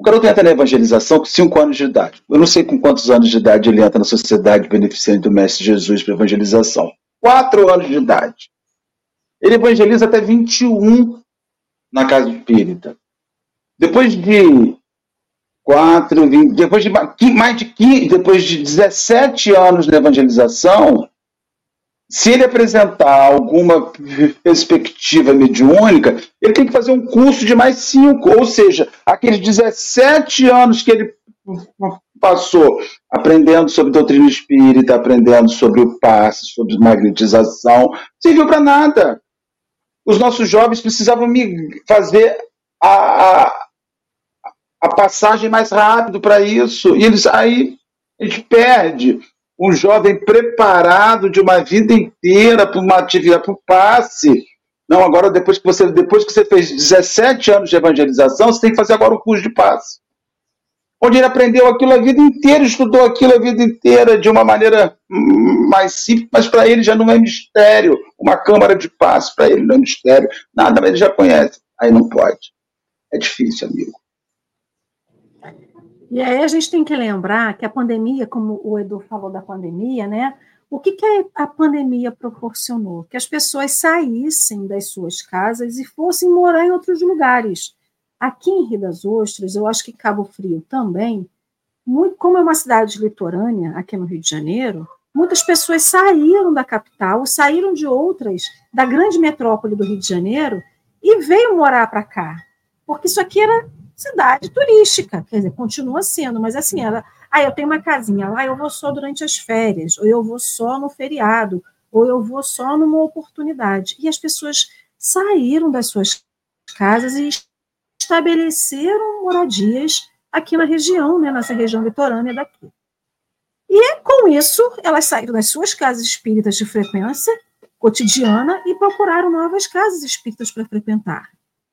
O garoto entra na evangelização com 5 anos de idade. Eu não sei com quantos anos de idade ele entra na sociedade beneficente do Mestre Jesus para evangelização. 4 anos de idade. Ele evangeliza até 21 na casa espírita. Depois de 4, 20, depois de mais de 15, depois de 17 anos de evangelização, se ele apresentar alguma perspectiva mediúnica, ele tem que fazer um curso de mais cinco, ou seja, aqueles 17 anos que ele passou aprendendo sobre doutrina espírita, aprendendo sobre o passe, sobre magnetização, serviu para nada. Os nossos jovens precisavam fazer a, a, a passagem mais rápido para isso, e eles aí a gente perde um jovem preparado de uma vida inteira para uma atividade, para o passe. Não, agora depois que você depois que você fez 17 anos de evangelização, você tem que fazer agora o curso de passe. Onde ele aprendeu aquilo a vida inteira, estudou aquilo a vida inteira de uma maneira mais simples, mas para ele já não é mistério. Uma câmara de passe para ele não é mistério. Nada, mas ele já conhece. Aí não pode. É difícil, amigo. E aí a gente tem que lembrar que a pandemia, como o Edu falou da pandemia, né? O que, que a pandemia proporcionou? Que as pessoas saíssem das suas casas e fossem morar em outros lugares. Aqui em Rio das Ostras, eu acho que Cabo Frio também, muito, como é uma cidade litorânea aqui no Rio de Janeiro, muitas pessoas saíram da capital, saíram de outras, da grande metrópole do Rio de Janeiro, e veio morar para cá. Porque isso aqui era cidade turística, quer dizer, continua sendo, mas assim, ela, ah, eu tenho uma casinha lá, eu vou só durante as férias, ou eu vou só no feriado, ou eu vou só numa oportunidade. E as pessoas saíram das suas casas e estabeleceram moradias aqui na região, né, nessa região litorânea daqui. E com isso, elas saíram das suas casas espíritas de frequência cotidiana e procuraram novas casas espíritas para frequentar.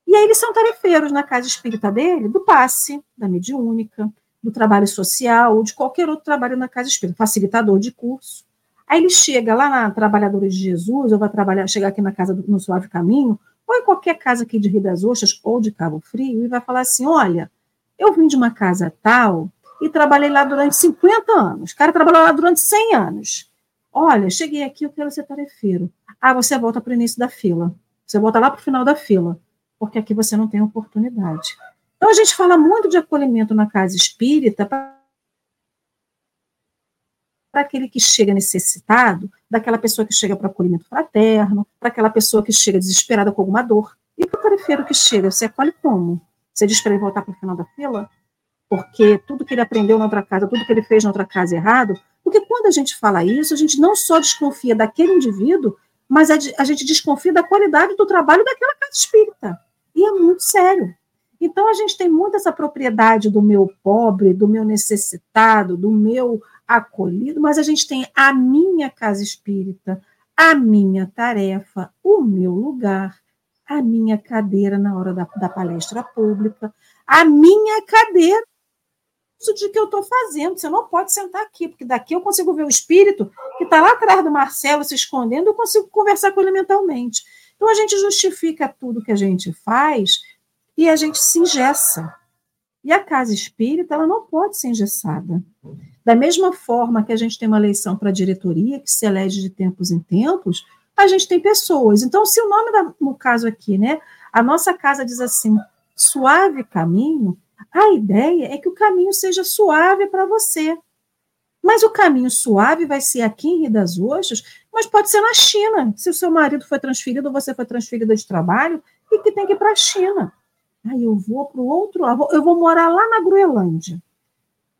E aí eles são tarefeiros na casa espírita dele, do passe, da mediúnica, do trabalho social ou de qualquer outro trabalho na casa espírita, facilitador de curso. Aí ele chega lá na Trabalhadora de Jesus, ou vai trabalhar, chegar aqui na casa do, no Suave Caminho, ou em qualquer casa aqui de Rio das Ostras ou de Cabo Frio, e vai falar assim: olha, eu vim de uma casa tal e trabalhei lá durante 50 anos. O cara trabalhou lá durante 100 anos. Olha, cheguei aqui, eu quero ser tarefeiro. Ah, você volta para o início da fila. Você volta lá para o final da fila porque aqui você não tem oportunidade. Então, a gente fala muito de acolhimento na casa espírita para aquele que chega necessitado, daquela pessoa que chega para acolhimento fraterno, para aquela pessoa que chega desesperada com alguma dor. E para o tarefeiro que chega, você acolhe como? Você diz para ele voltar para o final da fila? Porque tudo que ele aprendeu na outra casa, tudo que ele fez na outra casa é errado? Porque quando a gente fala isso, a gente não só desconfia daquele indivíduo, mas a gente desconfia da qualidade do trabalho daquela casa espírita. E é muito sério. Então, a gente tem muito essa propriedade do meu pobre, do meu necessitado, do meu acolhido, mas a gente tem a minha casa espírita, a minha tarefa, o meu lugar, a minha cadeira na hora da, da palestra pública, a minha cadeira isso de que eu estou fazendo. Você não pode sentar aqui, porque daqui eu consigo ver o espírito que está lá atrás do Marcelo se escondendo, eu consigo conversar com ele mentalmente. Então a gente justifica tudo que a gente faz e a gente se ingessa. E a casa espírita ela não pode ser engessada. Da mesma forma que a gente tem uma eleição para a diretoria, que se elege de tempos em tempos, a gente tem pessoas. Então, se o nome, da, no caso aqui, né, a nossa casa diz assim, suave caminho, a ideia é que o caminho seja suave para você. Mas o caminho suave vai ser aqui em Rio das Ostras, mas pode ser na China. Se o seu marido foi transferido ou você foi transferida de trabalho, e que tem que ir para a China. Aí eu vou para o outro lado, eu vou morar lá na Groenlândia.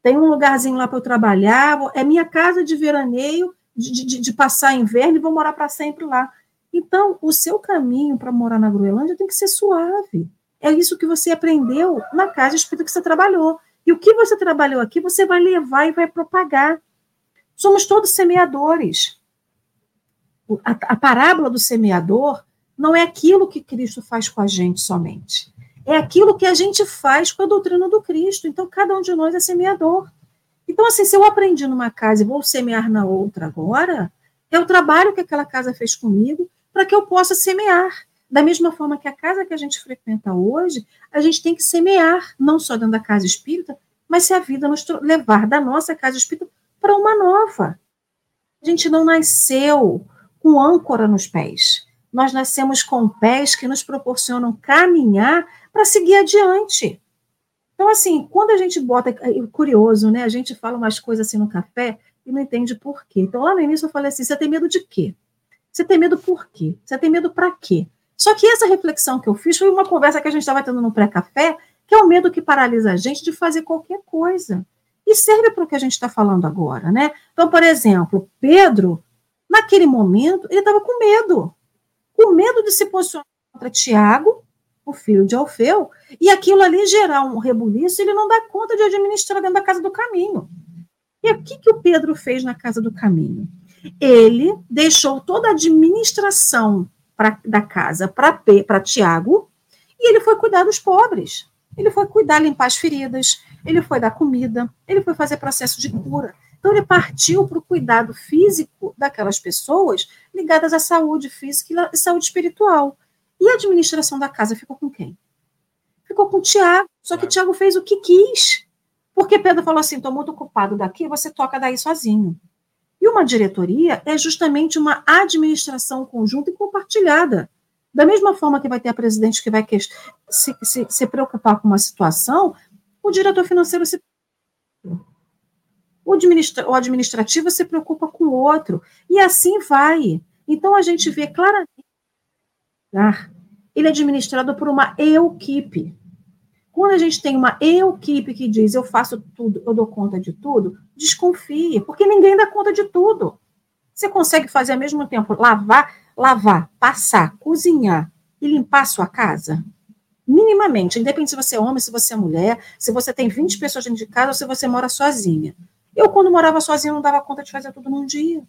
Tem um lugarzinho lá para eu trabalhar, é minha casa de veraneio, de, de, de passar inverno e vou morar para sempre lá. Então, o seu caminho para morar na Groenlândia tem que ser suave. É isso que você aprendeu na casa espírita que você trabalhou. E o que você trabalhou aqui, você vai levar e vai propagar. Somos todos semeadores. A, a parábola do semeador não é aquilo que Cristo faz com a gente somente. É aquilo que a gente faz com a doutrina do Cristo. Então, cada um de nós é semeador. Então, assim, se eu aprendi numa casa e vou semear na outra agora, é o trabalho que aquela casa fez comigo para que eu possa semear. Da mesma forma que a casa que a gente frequenta hoje, a gente tem que semear, não só dentro da casa espírita, mas se a vida nos levar da nossa casa espírita para uma nova. A gente não nasceu com âncora nos pés. Nós nascemos com pés que nos proporcionam caminhar para seguir adiante. Então, assim, quando a gente bota. É, é curioso, né? A gente fala umas coisas assim no café e não entende por quê. Então, lá no início eu falei assim: você tem medo de quê? Você tem medo por quê? Você tem medo para quê? Só que essa reflexão que eu fiz foi uma conversa que a gente estava tendo no pré-café, que é o medo que paralisa a gente de fazer qualquer coisa. E serve para o que a gente está falando agora, né? Então, por exemplo, Pedro, naquele momento, ele estava com medo. Com medo de se posicionar contra Tiago, o filho de Alfeu, e aquilo ali gerar um rebuliço, ele não dá conta de administrar dentro da casa do caminho. E o que, que o Pedro fez na casa do caminho? Ele deixou toda a administração pra, da casa para Tiago, e ele foi cuidar dos pobres. Ele foi cuidar, limpar as feridas, ele foi dar comida, ele foi fazer processo de cura. Então, ele partiu para o cuidado físico daquelas pessoas ligadas à saúde física e saúde espiritual. E a administração da casa ficou com quem? Ficou com o Tiago. Só que o Tiago fez o que quis. Porque Pedro falou assim: estou muito ocupado daqui, você toca daí sozinho. E uma diretoria é justamente uma administração conjunta e compartilhada. Da mesma forma que vai ter a presidente que vai se, se, se preocupar com uma situação, o diretor financeiro se o, administra, o administrativo se preocupa com o outro. E assim vai. Então a gente vê claramente. Ele é administrado por uma equipe. Quando a gente tem uma equipe que diz eu faço tudo, eu dou conta de tudo, desconfie, porque ninguém dá conta de tudo. Você consegue fazer ao mesmo tempo lavar, lavar, passar, cozinhar e limpar a sua casa? Minimamente, independente se você é homem, se você é mulher, se você tem 20 pessoas dentro de casa ou se você mora sozinha. Eu, quando morava sozinha, não dava conta de fazer tudo num dia.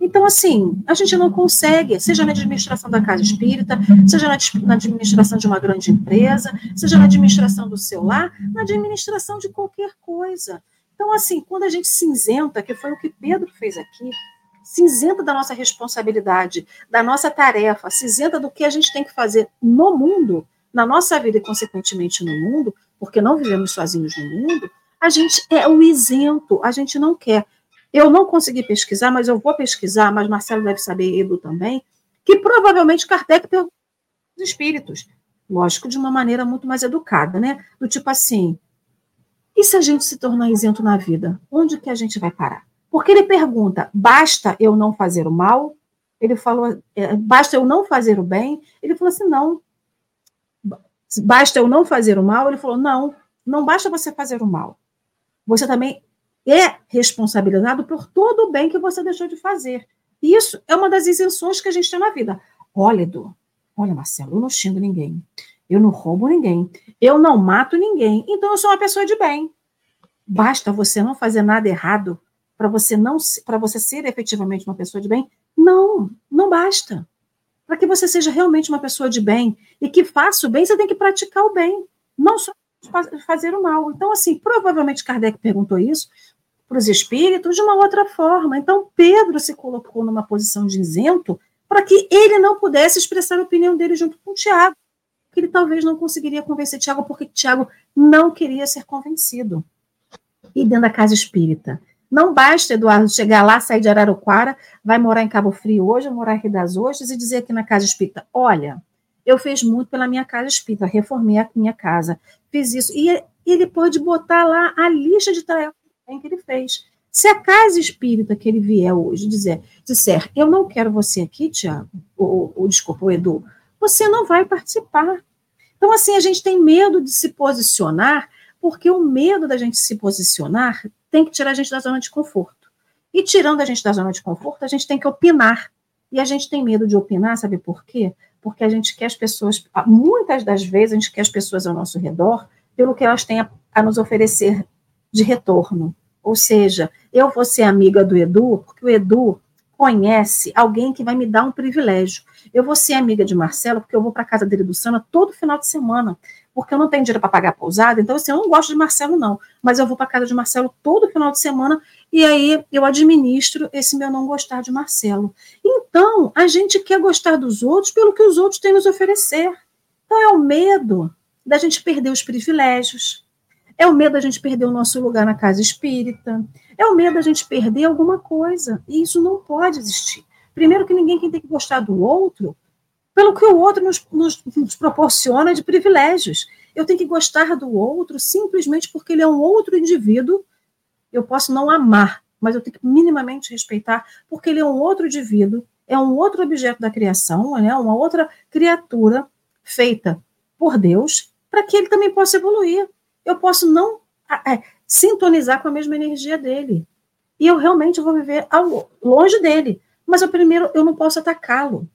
Então, assim, a gente não consegue, seja na administração da casa espírita, seja na administração de uma grande empresa, seja na administração do seu lar, na administração de qualquer coisa. Então, assim, quando a gente cinzenta, que foi o que Pedro fez aqui, cinzenta da nossa responsabilidade, da nossa tarefa, cinzenta do que a gente tem que fazer no mundo, na nossa vida e, consequentemente, no mundo, porque não vivemos sozinhos no mundo, a gente é o isento, a gente não quer. Eu não consegui pesquisar, mas eu vou pesquisar, mas Marcelo deve saber, Edu também, que provavelmente Kardec perguntou os espíritos. Lógico, de uma maneira muito mais educada, né? Do tipo assim, e se a gente se tornar isento na vida? Onde que a gente vai parar? Porque ele pergunta, basta eu não fazer o mal? Ele falou, é, basta eu não fazer o bem? Ele falou assim, não. Basta eu não fazer o mal? Ele falou, não, não basta você fazer o mal. Você também é responsabilizado por todo o bem que você deixou de fazer. Isso é uma das isenções que a gente tem na vida. Olha, Edu, olha, Marcelo, eu não xingo ninguém, eu não roubo ninguém, eu não mato ninguém, então eu sou uma pessoa de bem. Basta você não fazer nada errado para você não para você ser efetivamente uma pessoa de bem? Não, não basta. Para que você seja realmente uma pessoa de bem e que faça o bem, você tem que praticar o bem, não só fazer o mal. Então, assim, provavelmente Kardec perguntou isso para os espíritos de uma outra forma. Então, Pedro se colocou numa posição de isento para que ele não pudesse expressar a opinião dele junto com Tiago, que ele talvez não conseguiria convencer Tiago, porque Tiago não queria ser convencido. E dentro da casa espírita. Não basta, Eduardo, chegar lá, sair de Araraquara, vai morar em Cabo Frio hoje, morar em Rio das Ostras e dizer aqui na casa espírita: olha, eu fiz muito pela minha casa espírita, reformei a minha casa, fiz isso. E ele pode botar lá a lista de tarefas que ele fez. Se a casa espírita que ele vier hoje dizer, disser, eu não quero você aqui, Tiago, ou, ou desculpa, o Edu, você não vai participar. Então, assim, a gente tem medo de se posicionar, porque o medo da gente se posicionar tem que tirar a gente da zona de conforto. E tirando a gente da zona de conforto, a gente tem que opinar. E a gente tem medo de opinar, sabe por quê? Porque a gente quer as pessoas, muitas das vezes, a gente quer as pessoas ao nosso redor pelo que elas têm a, a nos oferecer de retorno. Ou seja, eu vou ser amiga do Edu, porque o Edu conhece alguém que vai me dar um privilégio. Eu vou ser amiga de Marcelo, porque eu vou para casa dele do Sana todo final de semana, porque eu não tenho dinheiro para pagar a pousada, então assim, eu não gosto de Marcelo não, mas eu vou para casa de Marcelo todo final de semana e aí eu administro esse meu não gostar de Marcelo. Então, a gente quer gostar dos outros pelo que os outros têm nos oferecer. Então é o medo da gente perder os privilégios, é o medo da gente perder o nosso lugar na casa espírita, é o medo da gente perder alguma coisa. E isso não pode existir. Primeiro que ninguém tem que gostar do outro pelo que o outro nos, nos, nos proporciona de privilégios. Eu tenho que gostar do outro simplesmente porque ele é um outro indivíduo. Eu posso não amar, mas eu tenho que minimamente respeitar, porque ele é um outro indivíduo, é um outro objeto da criação, né? uma outra criatura feita por Deus, para que ele também possa evoluir. Eu posso não é, sintonizar com a mesma energia dele. E eu realmente vou viver ao, longe dele. Mas eu primeiro eu não posso atacá-lo.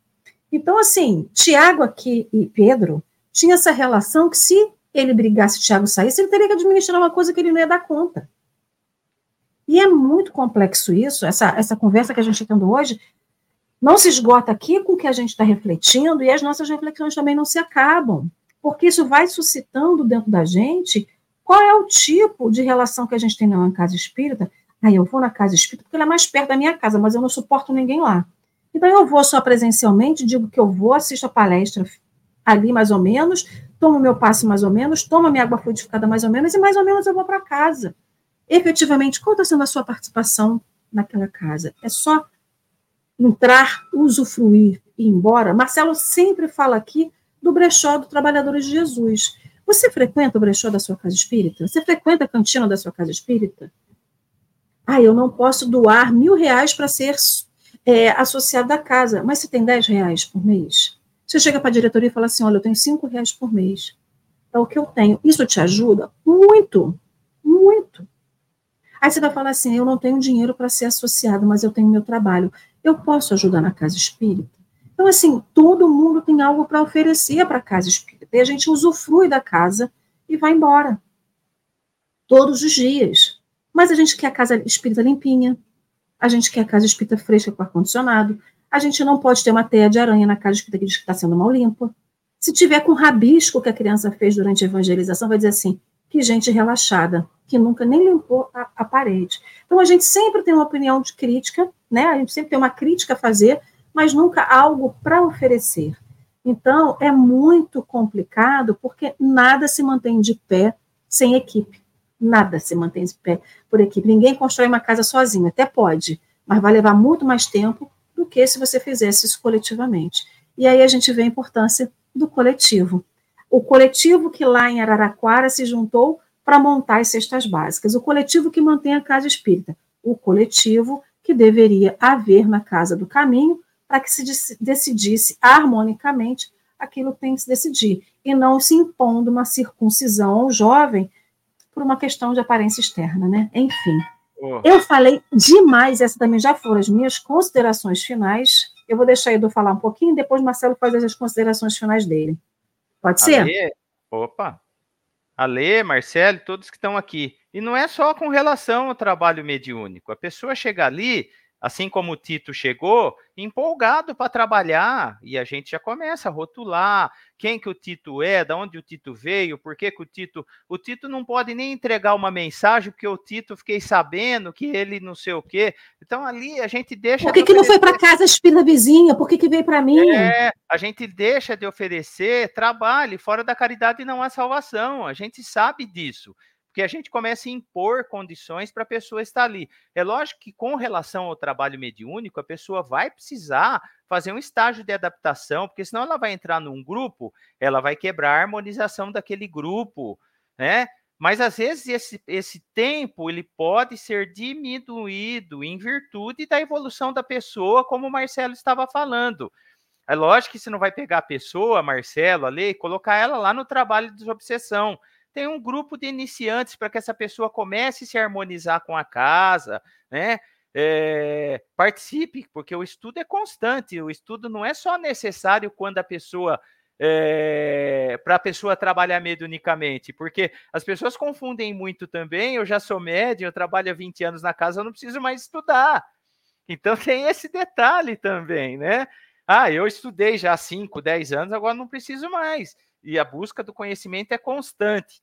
Então, assim, Tiago aqui e Pedro tinha essa relação que se ele brigasse, Tiago saísse, ele teria que administrar uma coisa que ele não ia dar conta. E é muito complexo isso, essa, essa conversa que a gente está tendo hoje, não se esgota aqui com o que a gente está refletindo e as nossas reflexões também não se acabam, porque isso vai suscitando dentro da gente qual é o tipo de relação que a gente tem na casa espírita. Aí eu vou na casa espírita porque ela é mais perto da minha casa, mas eu não suporto ninguém lá. Então eu vou só presencialmente, digo que eu vou, assisto a palestra ali mais ou menos, tomo meu passe mais ou menos, tomo a minha água fluidificada mais ou menos e mais ou menos eu vou para casa. Efetivamente, qual está sendo a sua participação naquela casa? É só entrar, usufruir e ir embora? Marcelo sempre fala aqui do brechó do Trabalhadores de Jesus. Você frequenta o brechó da sua casa espírita? Você frequenta a cantina da sua casa espírita? Ah, eu não posso doar mil reais para ser é, associado da casa, mas você tem 10 reais por mês? Você chega para a diretoria e fala assim: olha, eu tenho 5 reais por mês. É o que eu tenho. Isso te ajuda? Muito, muito. Aí você vai falar assim: eu não tenho dinheiro para ser associado, mas eu tenho meu trabalho. Eu posso ajudar na casa espírita? Então, assim, todo mundo tem algo para oferecer para a casa espírita. E a gente usufrui da casa e vai embora. Todos os dias. Mas a gente quer a casa espírita limpinha, a gente quer a casa espírita fresca com ar-condicionado, a gente não pode ter uma teia de aranha na casa espírita que diz que está sendo mal limpa. Se tiver com rabisco que a criança fez durante a evangelização, vai dizer assim, que gente relaxada, que nunca nem limpou a, a parede. Então a gente sempre tem uma opinião de crítica, né? A gente sempre tem uma crítica a fazer, mas nunca algo para oferecer. Então é muito complicado porque nada se mantém de pé sem equipe. Nada se mantém de pé por equipe. Ninguém constrói uma casa sozinho, até pode, mas vai levar muito mais tempo do que se você fizesse isso coletivamente. E aí a gente vê a importância do coletivo. O coletivo que lá em Araraquara se juntou para montar as cestas básicas, o coletivo que mantém a casa espírita, o coletivo que deveria haver na Casa do Caminho para que se decidisse harmonicamente aquilo que tem que se decidir, e não se impondo uma circuncisão ao jovem por uma questão de aparência externa, né? Enfim. Oh. Eu falei demais, essa também já foram as minhas considerações finais. Eu vou deixar Edu falar um pouquinho, depois Marcelo faz as considerações finais dele. Pode ser? Ale, opa! Ale, Marcelo, todos que estão aqui. E não é só com relação ao trabalho mediúnico. A pessoa chega ali, assim como o Tito chegou, empolgado para trabalhar, e a gente já começa a rotular quem que o Tito é, da onde o Tito veio, por que, que o Tito. O Tito não pode nem entregar uma mensagem, porque o Tito fiquei sabendo que ele não sei o quê. Então ali a gente deixa. Por que, que não foi para casa espírita vizinha? Por que, que veio para mim? É, a gente deixa de oferecer trabalho, fora da caridade não há salvação. A gente sabe disso porque a gente começa a impor condições para a pessoa estar ali. É lógico que, com relação ao trabalho mediúnico, a pessoa vai precisar fazer um estágio de adaptação, porque senão ela vai entrar num grupo, ela vai quebrar a harmonização daquele grupo, né? Mas às vezes esse, esse tempo ele pode ser diminuído em virtude da evolução da pessoa, como o Marcelo estava falando. É lógico que você não vai pegar a pessoa, Marcelo, ali, e colocar ela lá no trabalho de desobsessão tem um grupo de iniciantes para que essa pessoa comece a se harmonizar com a casa, né? É, participe, porque o estudo é constante, o estudo não é só necessário quando a pessoa é, para a pessoa trabalhar mediunicamente, porque as pessoas confundem muito também. Eu já sou médium, eu trabalho há 20 anos na casa, eu não preciso mais estudar. Então [LAUGHS] tem esse detalhe também, né? Ah, eu estudei já há 5, 10 anos, agora não preciso mais. E a busca do conhecimento é constante.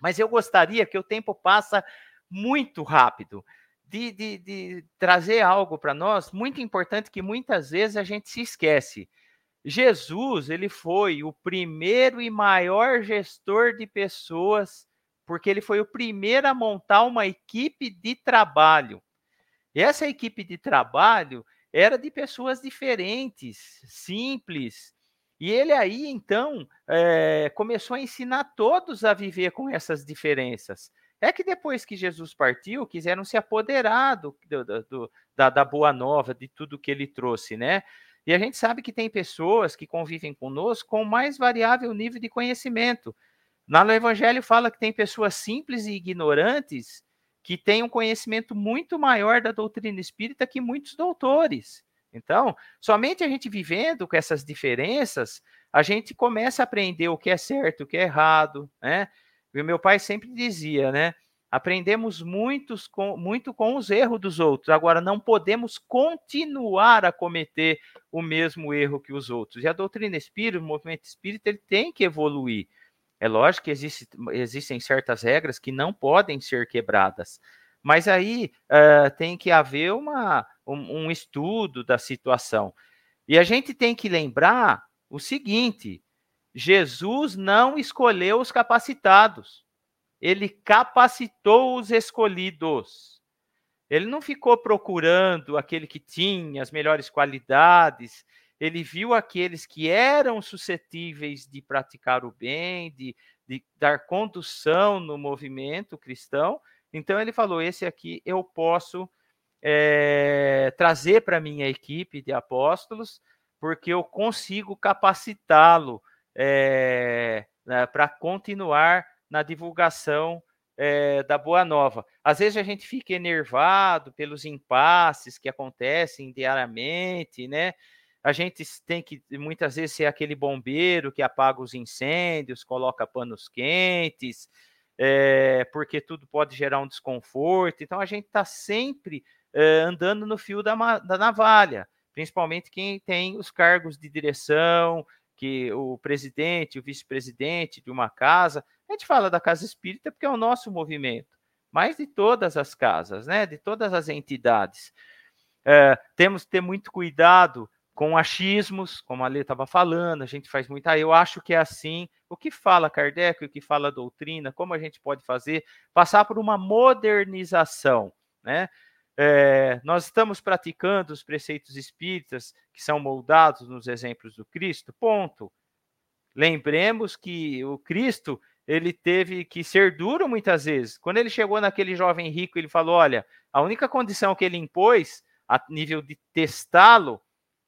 Mas eu gostaria que o tempo passa muito rápido. De, de, de trazer algo para nós muito importante que muitas vezes a gente se esquece. Jesus, ele foi o primeiro e maior gestor de pessoas, porque ele foi o primeiro a montar uma equipe de trabalho. E essa equipe de trabalho era de pessoas diferentes, simples. E ele aí, então, é, começou a ensinar todos a viver com essas diferenças. É que depois que Jesus partiu, quiseram se apoderar do, do, do, da, da boa nova, de tudo que ele trouxe, né? E a gente sabe que tem pessoas que convivem conosco com mais variável nível de conhecimento. Lá no Evangelho fala que tem pessoas simples e ignorantes que têm um conhecimento muito maior da doutrina espírita que muitos doutores. Então, somente a gente vivendo com essas diferenças, a gente começa a aprender o que é certo, o que é errado, né? E o meu pai sempre dizia, né? Aprendemos muitos com, muito com os erros dos outros. Agora, não podemos continuar a cometer o mesmo erro que os outros. E a doutrina espírita, o movimento espírita, ele tem que evoluir. É lógico que existe, existem certas regras que não podem ser quebradas. Mas aí uh, tem que haver uma, um, um estudo da situação. E a gente tem que lembrar o seguinte: Jesus não escolheu os capacitados ele capacitou os escolhidos. Ele não ficou procurando aquele que tinha as melhores qualidades, ele viu aqueles que eram suscetíveis de praticar o bem, de, de dar condução no movimento cristão. Então ele falou: esse aqui eu posso é, trazer para minha equipe de apóstolos, porque eu consigo capacitá-lo é, né, para continuar na divulgação é, da Boa Nova. Às vezes a gente fica enervado pelos impasses que acontecem diariamente, né? A gente tem que muitas vezes ser aquele bombeiro que apaga os incêndios, coloca panos quentes, é, porque tudo pode gerar um desconforto. Então a gente está sempre é, andando no fio da, da navalha, principalmente quem tem os cargos de direção, que o presidente, o vice-presidente de uma casa, a gente fala da casa espírita porque é o nosso movimento, mas de todas as casas, né? De todas as entidades. É, temos que ter muito cuidado com achismos, como a Lê estava falando, a gente faz muito, ah, eu acho que é assim. O que fala Kardec, o que fala doutrina, como a gente pode fazer? Passar por uma modernização, né? É, nós estamos praticando os preceitos espíritas que são moldados nos exemplos do Cristo, ponto. Lembremos que o Cristo ele teve que ser duro muitas vezes. Quando ele chegou naquele jovem rico, ele falou: olha, a única condição que ele impôs, a nível de testá-lo,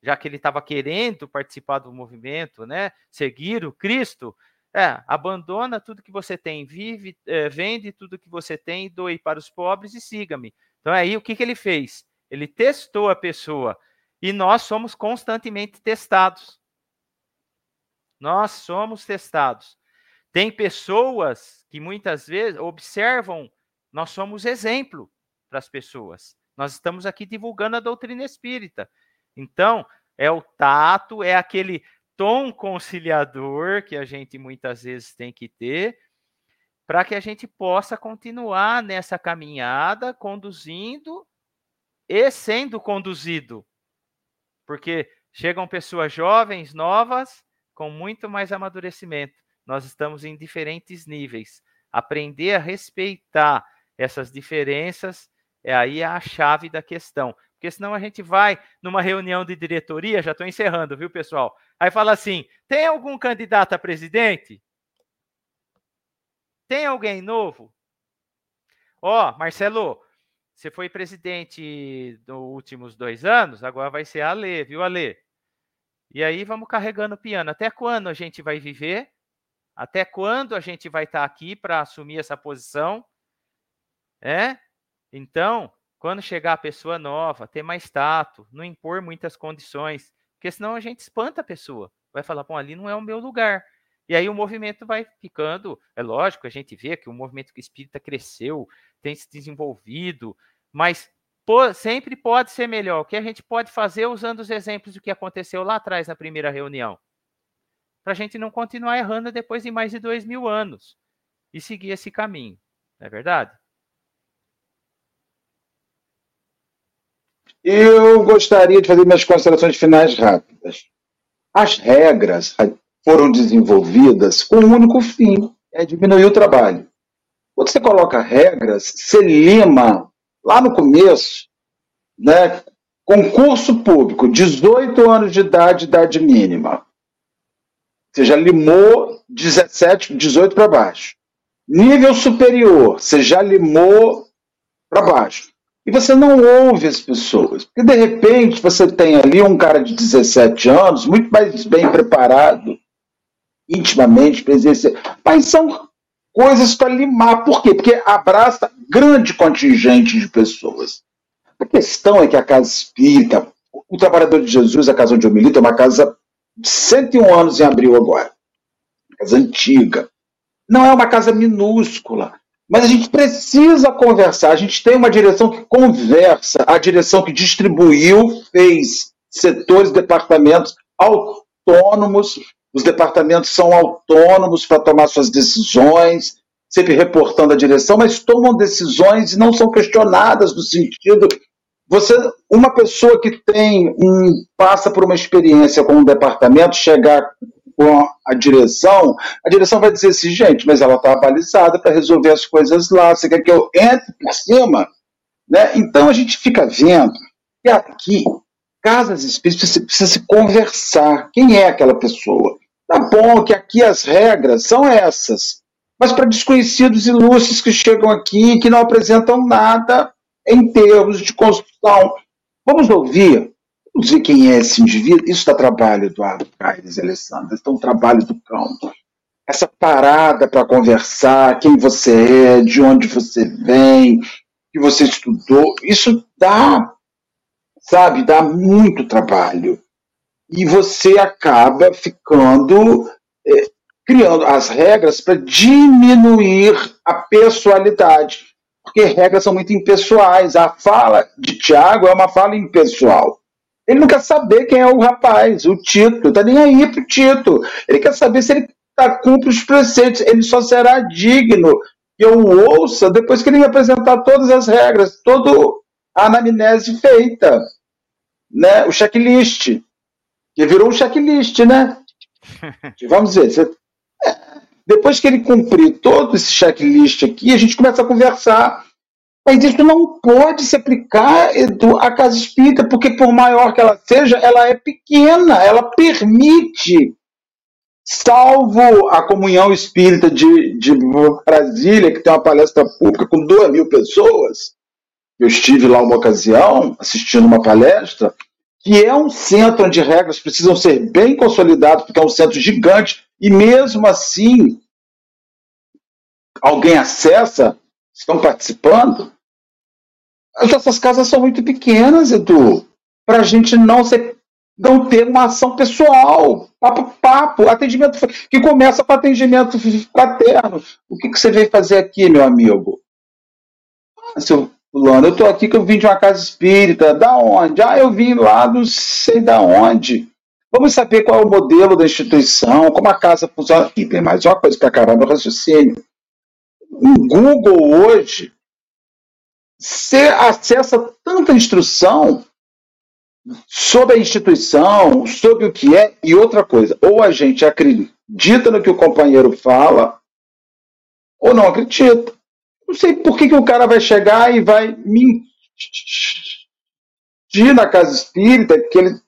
já que ele estava querendo participar do movimento, né, seguir o Cristo, é, abandona tudo que você tem, vive, é, vende tudo que você tem, doe para os pobres e siga-me. Então aí o que, que ele fez? Ele testou a pessoa e nós somos constantemente testados. Nós somos testados. Tem pessoas que muitas vezes observam, nós somos exemplo para as pessoas. Nós estamos aqui divulgando a doutrina espírita. Então, é o tato, é aquele tom conciliador que a gente muitas vezes tem que ter para que a gente possa continuar nessa caminhada, conduzindo e sendo conduzido. Porque chegam pessoas jovens, novas, com muito mais amadurecimento nós estamos em diferentes níveis. Aprender a respeitar essas diferenças é aí a chave da questão. Porque senão a gente vai numa reunião de diretoria, já estou encerrando, viu, pessoal? Aí fala assim: tem algum candidato a presidente? Tem alguém novo? Ó, oh, Marcelo, você foi presidente nos últimos dois anos, agora vai ser a Alê, viu, Alê? E aí vamos carregando o piano. Até quando a gente vai viver até quando a gente vai estar aqui para assumir essa posição? É? Então, quando chegar a pessoa nova, ter mais tato, não impor muitas condições, porque senão a gente espanta a pessoa. Vai falar, bom, ali não é o meu lugar. E aí o movimento vai ficando. É lógico, a gente vê que o movimento espírita cresceu, tem se desenvolvido, mas sempre pode ser melhor. O que a gente pode fazer usando os exemplos do que aconteceu lá atrás na primeira reunião? Para a gente não continuar errando depois de mais de dois mil anos e seguir esse caminho. Não é verdade? Eu gostaria de fazer minhas considerações finais rápidas. As regras foram desenvolvidas com um único fim: é diminuir o trabalho. Quando você coloca regras, você lima lá no começo, né? Concurso público, 18 anos de idade, idade mínima. Você já limou 17, 18 para baixo. Nível superior, você já limou para baixo. E você não ouve as pessoas. Porque, de repente, você tem ali um cara de 17 anos, muito mais bem preparado, intimamente, presencial. Mas são coisas para limar. Por quê? Porque abraça grande contingente de pessoas. A questão é que a casa espírita, o Trabalhador de Jesus, a casa onde eu milito, é uma casa de 101 anos em abril agora. Uma casa antiga. Não é uma casa minúscula. Mas a gente precisa conversar. A gente tem uma direção que conversa, a direção que distribuiu, fez setores, departamentos autônomos. Os departamentos são autônomos para tomar suas decisões, sempre reportando a direção, mas tomam decisões e não são questionadas no sentido. Você, uma pessoa que tem um passa por uma experiência com um departamento, chegar com a direção, a direção vai dizer assim, gente, mas ela está balizada para resolver as coisas lá, você quer que eu entre por cima? Né? Então a gente fica vendo que aqui, casas espíritas, precisa, precisa se conversar. Quem é aquela pessoa? Tá bom que aqui as regras são essas, mas para desconhecidos ilustres que chegam aqui que não apresentam nada em termos de construção. Vamos ouvir, vamos ver quem é esse indivíduo. Isso dá trabalho, Eduardo Caires e é um trabalho do cão. Essa parada para conversar, quem você é, de onde você vem, que você estudou, isso dá, sabe, dá muito trabalho e você acaba ficando é, criando as regras para diminuir a pessoalidade, porque regras são muito impessoais. A fala de Tiago é uma fala impessoal. Ele não quer saber quem é o rapaz, o Tito, está nem aí para o Tito. Ele quer saber se ele tá, cumpre os preceitos. Ele só será digno que eu o ouça depois que ele me apresentar todas as regras, toda a anamnese feita, né? o checklist. Que virou um checklist, né? [LAUGHS] Vamos ver. Você... É, depois que ele cumprir todo esse checklist aqui, a gente começa a conversar. Mas isso não pode se aplicar à casa espírita, porque por maior que ela seja, ela é pequena, ela permite, salvo a comunhão espírita de, de Brasília, que tem uma palestra pública com duas mil pessoas. Eu estive lá uma ocasião assistindo uma palestra que é um centro onde regras precisam ser bem consolidadas, porque é um centro gigante, e mesmo assim alguém acessa, estão participando. Essas casas são muito pequenas, Edu, para a gente não, ser, não ter uma ação pessoal, papo, papo, atendimento que começa com atendimento fraterno. O que, que você veio fazer aqui, meu amigo? Ah, seu Fulano, eu estou aqui que eu vim de uma casa espírita. Da onde? Ah, eu vim lá, não sei da onde. Vamos saber qual é o modelo da instituição, como a casa funciona. E tem mais uma coisa para meu raciocínio. O Google hoje, você acessa tanta instrução sobre a instituição, sobre o que é, e outra coisa, ou a gente acredita no que o companheiro fala, ou não acredita. Não sei por que, que o cara vai chegar e vai mentir na casa espírita que ele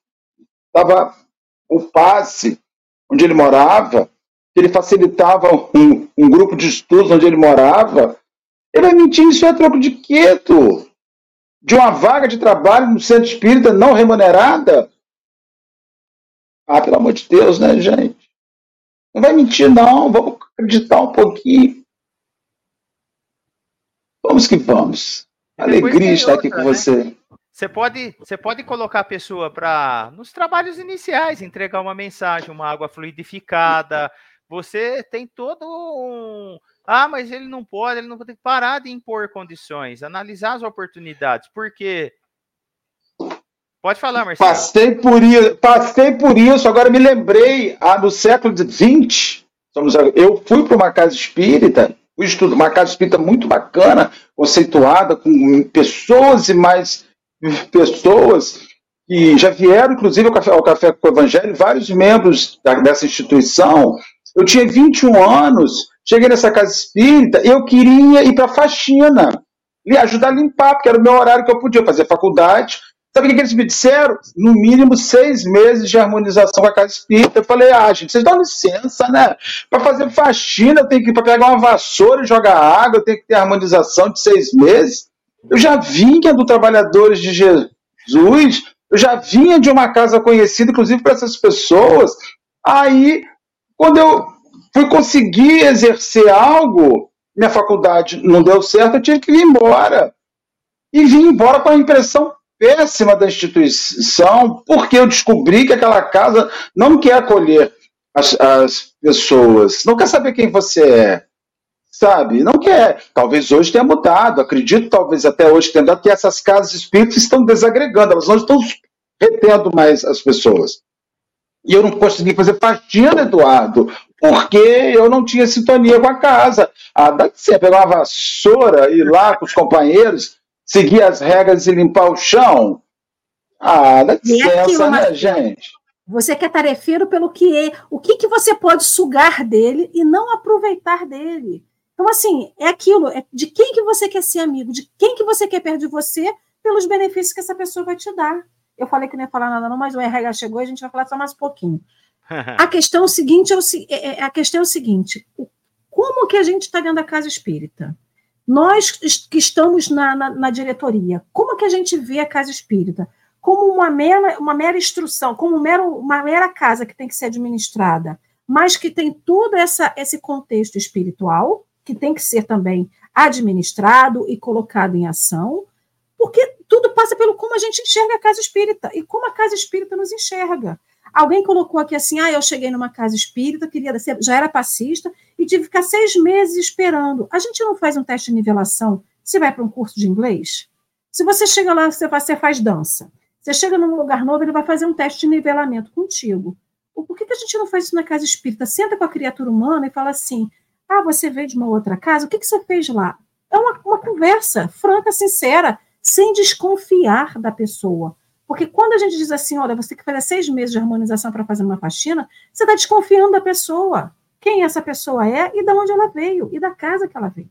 estava o passe onde ele morava, ele facilitava um, um, grupo de estudos onde ele morava. Ele vai mentir isso é troco de quieto. De uma vaga de trabalho no centro espírita não remunerada? Ah, pelo amor de Deus, né, gente? Não vai mentir, não. Vamos acreditar um pouquinho. Vamos que vamos. Alegria estar outra, aqui com né? você. Você pode, você pode colocar a pessoa para nos trabalhos iniciais, entregar uma mensagem, uma água fluidificada. Você tem todo um, Ah, mas ele não pode, ele não pode parar de impor condições, analisar as oportunidades, porque Pode falar, Marcelo. Passei por isso, passei por isso. Agora me lembrei, ah, no século XX, eu fui para uma casa espírita, fui estudar uma casa espírita muito bacana, conceituada, com pessoas e mais pessoas que já vieram, inclusive, ao Café, ao café com o Evangelho, vários membros da, dessa instituição. Eu tinha 21 anos, cheguei nessa casa espírita, eu queria ir para faxina, ajudar a limpar, porque era o meu horário que eu podia fazer faculdade, Sabe o que, eles me disseram? No mínimo seis meses de harmonização com a casa espírita. Eu falei, ah, gente, vocês dão licença, né? Para fazer faxina, eu tenho que pegar uma vassoura e jogar água, eu tenho que ter harmonização de seis meses. Eu já vinha do Trabalhadores de Jesus, eu já vinha de uma casa conhecida, inclusive para essas pessoas. Aí, quando eu fui conseguir exercer algo, minha faculdade não deu certo, eu tive que ir embora. E vim embora com a impressão péssima da instituição, porque eu descobri que aquela casa não quer acolher as, as pessoas, não quer saber quem você é, sabe? Não quer. Talvez hoje tenha mudado, acredito, talvez até hoje tenha mudado, que essas casas espíritas estão desagregando, elas não estão retendo mais as pessoas. E eu não consegui fazer faxina, Eduardo, porque eu não tinha sintonia com a casa. Ah, dá ser pegar uma vassoura e ir lá com os companheiros seguir as regras e limpar o chão? Ah, dá licença, né, gente? Você quer tarefeiro pelo que é. O que, que você pode sugar dele e não aproveitar dele? Então, assim, é aquilo. É de quem que você quer ser amigo? De quem que você quer perder de você pelos benefícios que essa pessoa vai te dar? Eu falei que não ia falar nada não, mas o RH chegou e a gente vai falar só mais um pouquinho. [LAUGHS] a questão é o seguinte, é o, é, é, a questão é o seguinte, como que a gente está dentro da casa espírita? Nós que estamos na, na, na, diretoria, como que a gente vê a casa espírita? Como uma mera, uma mera instrução, como mero, uma mera casa que tem que ser administrada, mas que tem todo essa, esse contexto espiritual, que tem que ser também administrado e colocado em ação, porque tudo passa pelo como a gente enxerga a casa espírita e como a casa espírita nos enxerga. Alguém colocou aqui assim: ah, eu cheguei numa casa espírita, queria ser, já era passista e tive que ficar seis meses esperando. A gente não faz um teste de nivelação se vai para um curso de inglês? Se você chega lá, você faz dança. Você chega num lugar novo, ele vai fazer um teste de nivelamento contigo. Por que, que a gente não faz isso na casa espírita? Senta com a criatura humana e fala assim: ah, você veio de uma outra casa, o que, que você fez lá? É uma, uma conversa franca, sincera, sem desconfiar da pessoa. Porque quando a gente diz assim, olha, você tem que fazer seis meses de harmonização para fazer uma faxina, você está desconfiando da pessoa. Quem essa pessoa é e de onde ela veio, e da casa que ela veio.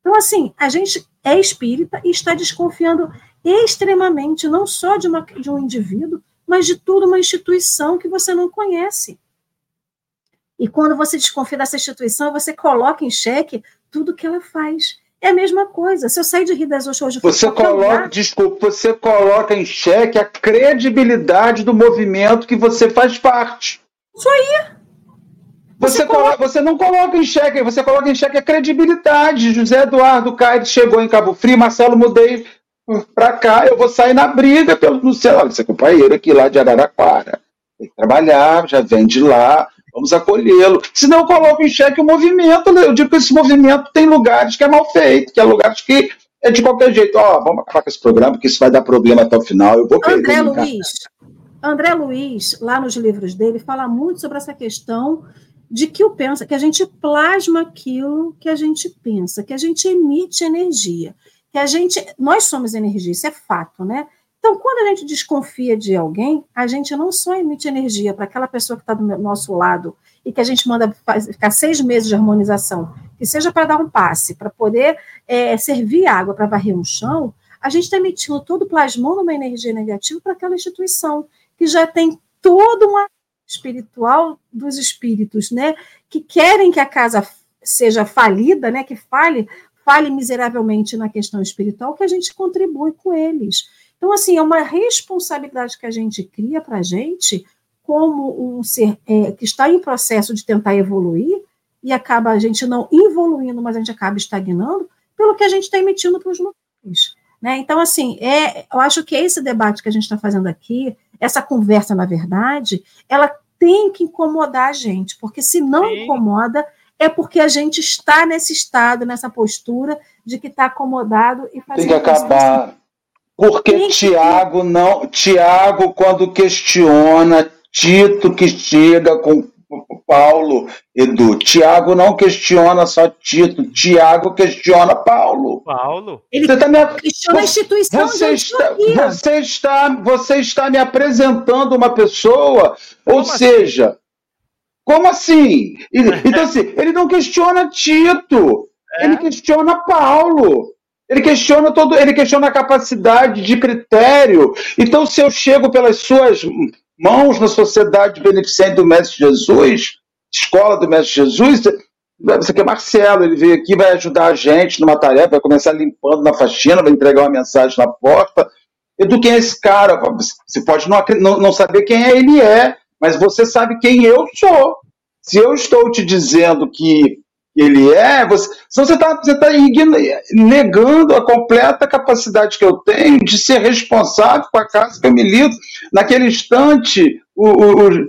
Então, assim, a gente é espírita e está desconfiando extremamente, não só de, uma, de um indivíduo, mas de toda uma instituição que você não conhece. E quando você desconfia dessa instituição, você coloca em xeque tudo que ela faz. É a mesma coisa. Se eu sair de Rio das Ostras hoje... Você coloca, desculpa, você coloca em xeque a credibilidade do movimento que você faz parte. Isso aí. Você, você, coloca, você não coloca em xeque, você coloca em xeque a credibilidade. José Eduardo Caires chegou em Cabo Frio, Marcelo mudei para cá, eu vou sair na briga pelo Luciano. Olha, você é companheiro aqui lá de Araraquara. Tem que trabalhar, já vem de lá, vamos acolhê-lo. Senão eu coloco em xeque o movimento. Eu digo que esse movimento tem lugares que é mal feito, que é lugares que é de qualquer jeito. Ó, oh, vamos acabar com esse programa, porque isso vai dar problema até o final. Eu vou André Luiz, André Luiz, lá nos livros dele, fala muito sobre essa questão de que o pensa, que a gente plasma aquilo que a gente pensa, que a gente emite energia, que a gente, nós somos energia, isso é fato, né? Então, quando a gente desconfia de alguém, a gente não só emite energia para aquela pessoa que está do nosso lado e que a gente manda ficar seis meses de harmonização, que seja para dar um passe, para poder é, servir água para varrer um chão, a gente está emitindo todo, plasmando uma energia negativa para aquela instituição, que já tem todo um espiritual dos espíritos, né? Que querem que a casa seja falida, né? Que fale, fale miseravelmente na questão espiritual, que a gente contribui com eles. Então, assim, é uma responsabilidade que a gente cria para a gente, como um ser é, que está em processo de tentar evoluir, e acaba a gente não evoluindo, mas a gente acaba estagnando, pelo que a gente está emitindo para os movimentos. Né? Então, assim, é, eu acho que esse debate que a gente está fazendo aqui, essa conversa, na verdade, ela tem que incomodar a gente, porque se não Sim. incomoda, é porque a gente está nesse estado, nessa postura de que está acomodado e fazendo Tem que acabar. Porque Tiago não. Tiago, quando questiona, Tito que chega com Paulo, Edu. Tiago não questiona só Tito, Tiago questiona Paulo. Paulo? Ele você tá me... questiona a instituição você está, você está, você está me apresentando uma pessoa, Como ou assim? seja, como assim? [LAUGHS] Então, assim, ele não questiona Tito, é? ele questiona Paulo. Ele questiona todo, ele questiona a capacidade de critério. Então, se eu chego pelas suas mãos na sociedade beneficente do Mestre Jesus, escola do Mestre Jesus, você quer Marcelo, ele veio aqui, vai ajudar a gente numa tarefa, vai começar limpando na faxina, vai entregar uma mensagem na porta. E do quem é esse cara? Você pode não, não, não saber quem é, ele é, mas você sabe quem eu sou. Se eu estou te dizendo que ele é, você, senão você está você tá negando a completa capacidade que eu tenho de ser responsável com a casa que eu milito. Naquele instante, o, o, o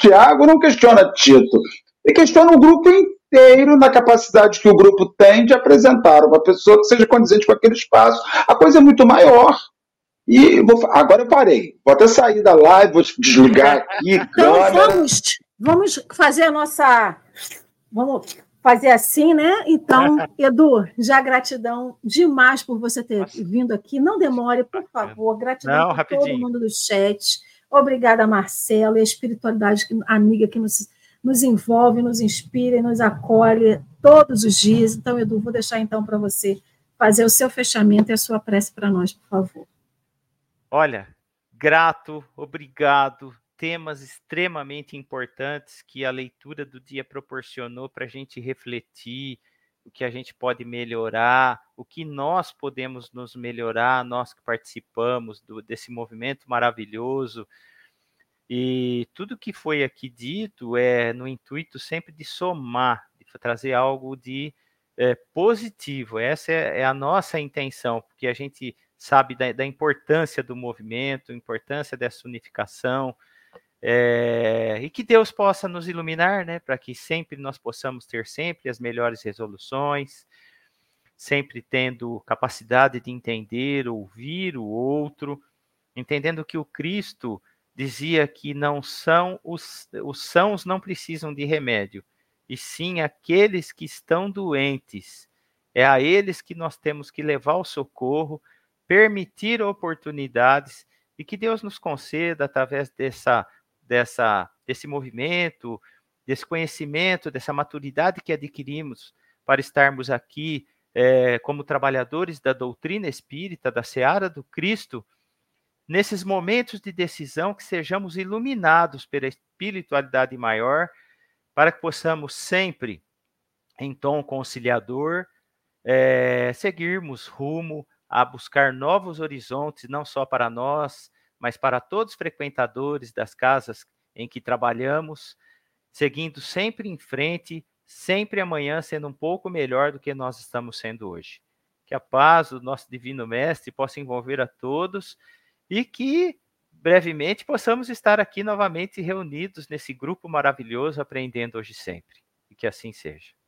Tiago não questiona Tito, ele questiona o grupo inteiro na capacidade que o grupo tem de apresentar uma pessoa que seja condizente com aquele espaço. A coisa é muito maior. E vou, agora eu parei. Vou até sair da live, vou desligar [LAUGHS] aqui. Então vamos, vamos fazer a nossa Vamos fazer assim, né? Então, [LAUGHS] Edu, já gratidão demais por você ter Nossa. vindo aqui. Não demore, por favor. Gratidão Não, por todo mundo do chat. Obrigada, Marcelo, e a espiritualidade amiga que nos, nos envolve, nos inspira e nos acolhe todos os dias. Então, Edu, vou deixar então para você fazer o seu fechamento e a sua prece para nós, por favor. Olha, grato, obrigado temas extremamente importantes que a leitura do dia proporcionou para a gente refletir, o que a gente pode melhorar, o que nós podemos nos melhorar, nós que participamos do, desse movimento maravilhoso. E tudo que foi aqui dito é no intuito sempre de somar, de trazer algo de é, positivo. Essa é, é, a nossa intenção, porque a gente sabe da, da importância do movimento, importância dessa unificação, é, e que Deus possa nos iluminar, né, para que sempre nós possamos ter sempre as melhores resoluções, sempre tendo capacidade de entender, ouvir o outro, entendendo que o Cristo dizia que não são os, os sãos não precisam de remédio, e sim aqueles que estão doentes. É a eles que nós temos que levar o socorro, permitir oportunidades e que Deus nos conceda através dessa dessa, desse movimento, desse conhecimento, dessa maturidade que adquirimos para estarmos aqui é, como trabalhadores da doutrina espírita, da seara do Cristo, nesses momentos de decisão, que sejamos iluminados pela espiritualidade maior, para que possamos sempre, em tom conciliador, é, seguirmos rumo a buscar novos horizontes, não só para nós, mas para todos os frequentadores das casas em que trabalhamos, seguindo sempre em frente, sempre amanhã sendo um pouco melhor do que nós estamos sendo hoje. Que a paz do nosso Divino Mestre possa envolver a todos e que brevemente possamos estar aqui novamente reunidos nesse grupo maravilhoso, aprendendo hoje sempre. E que assim seja.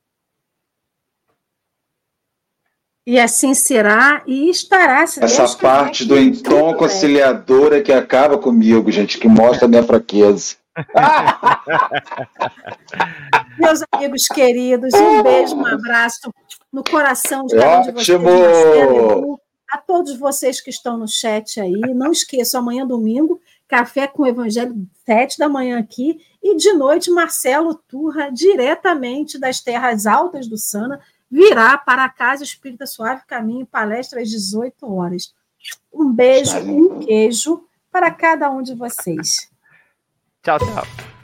E assim será e estará. Se Essa Deus parte do então conciliador é que acaba comigo, gente, que mostra a minha fraqueza. [LAUGHS] Meus amigos queridos, um beijo, um abraço no coração de cada um de vocês. a todos vocês que estão no chat aí. Não esqueçam, amanhã domingo, café com o Evangelho, sete da manhã aqui. E de noite, Marcelo Turra, diretamente das terras altas do Sana, virá para a Casa Espírita Suave Caminho, palestra às 18 horas. Um beijo, um queijo para cada um de vocês. Tchau, tchau.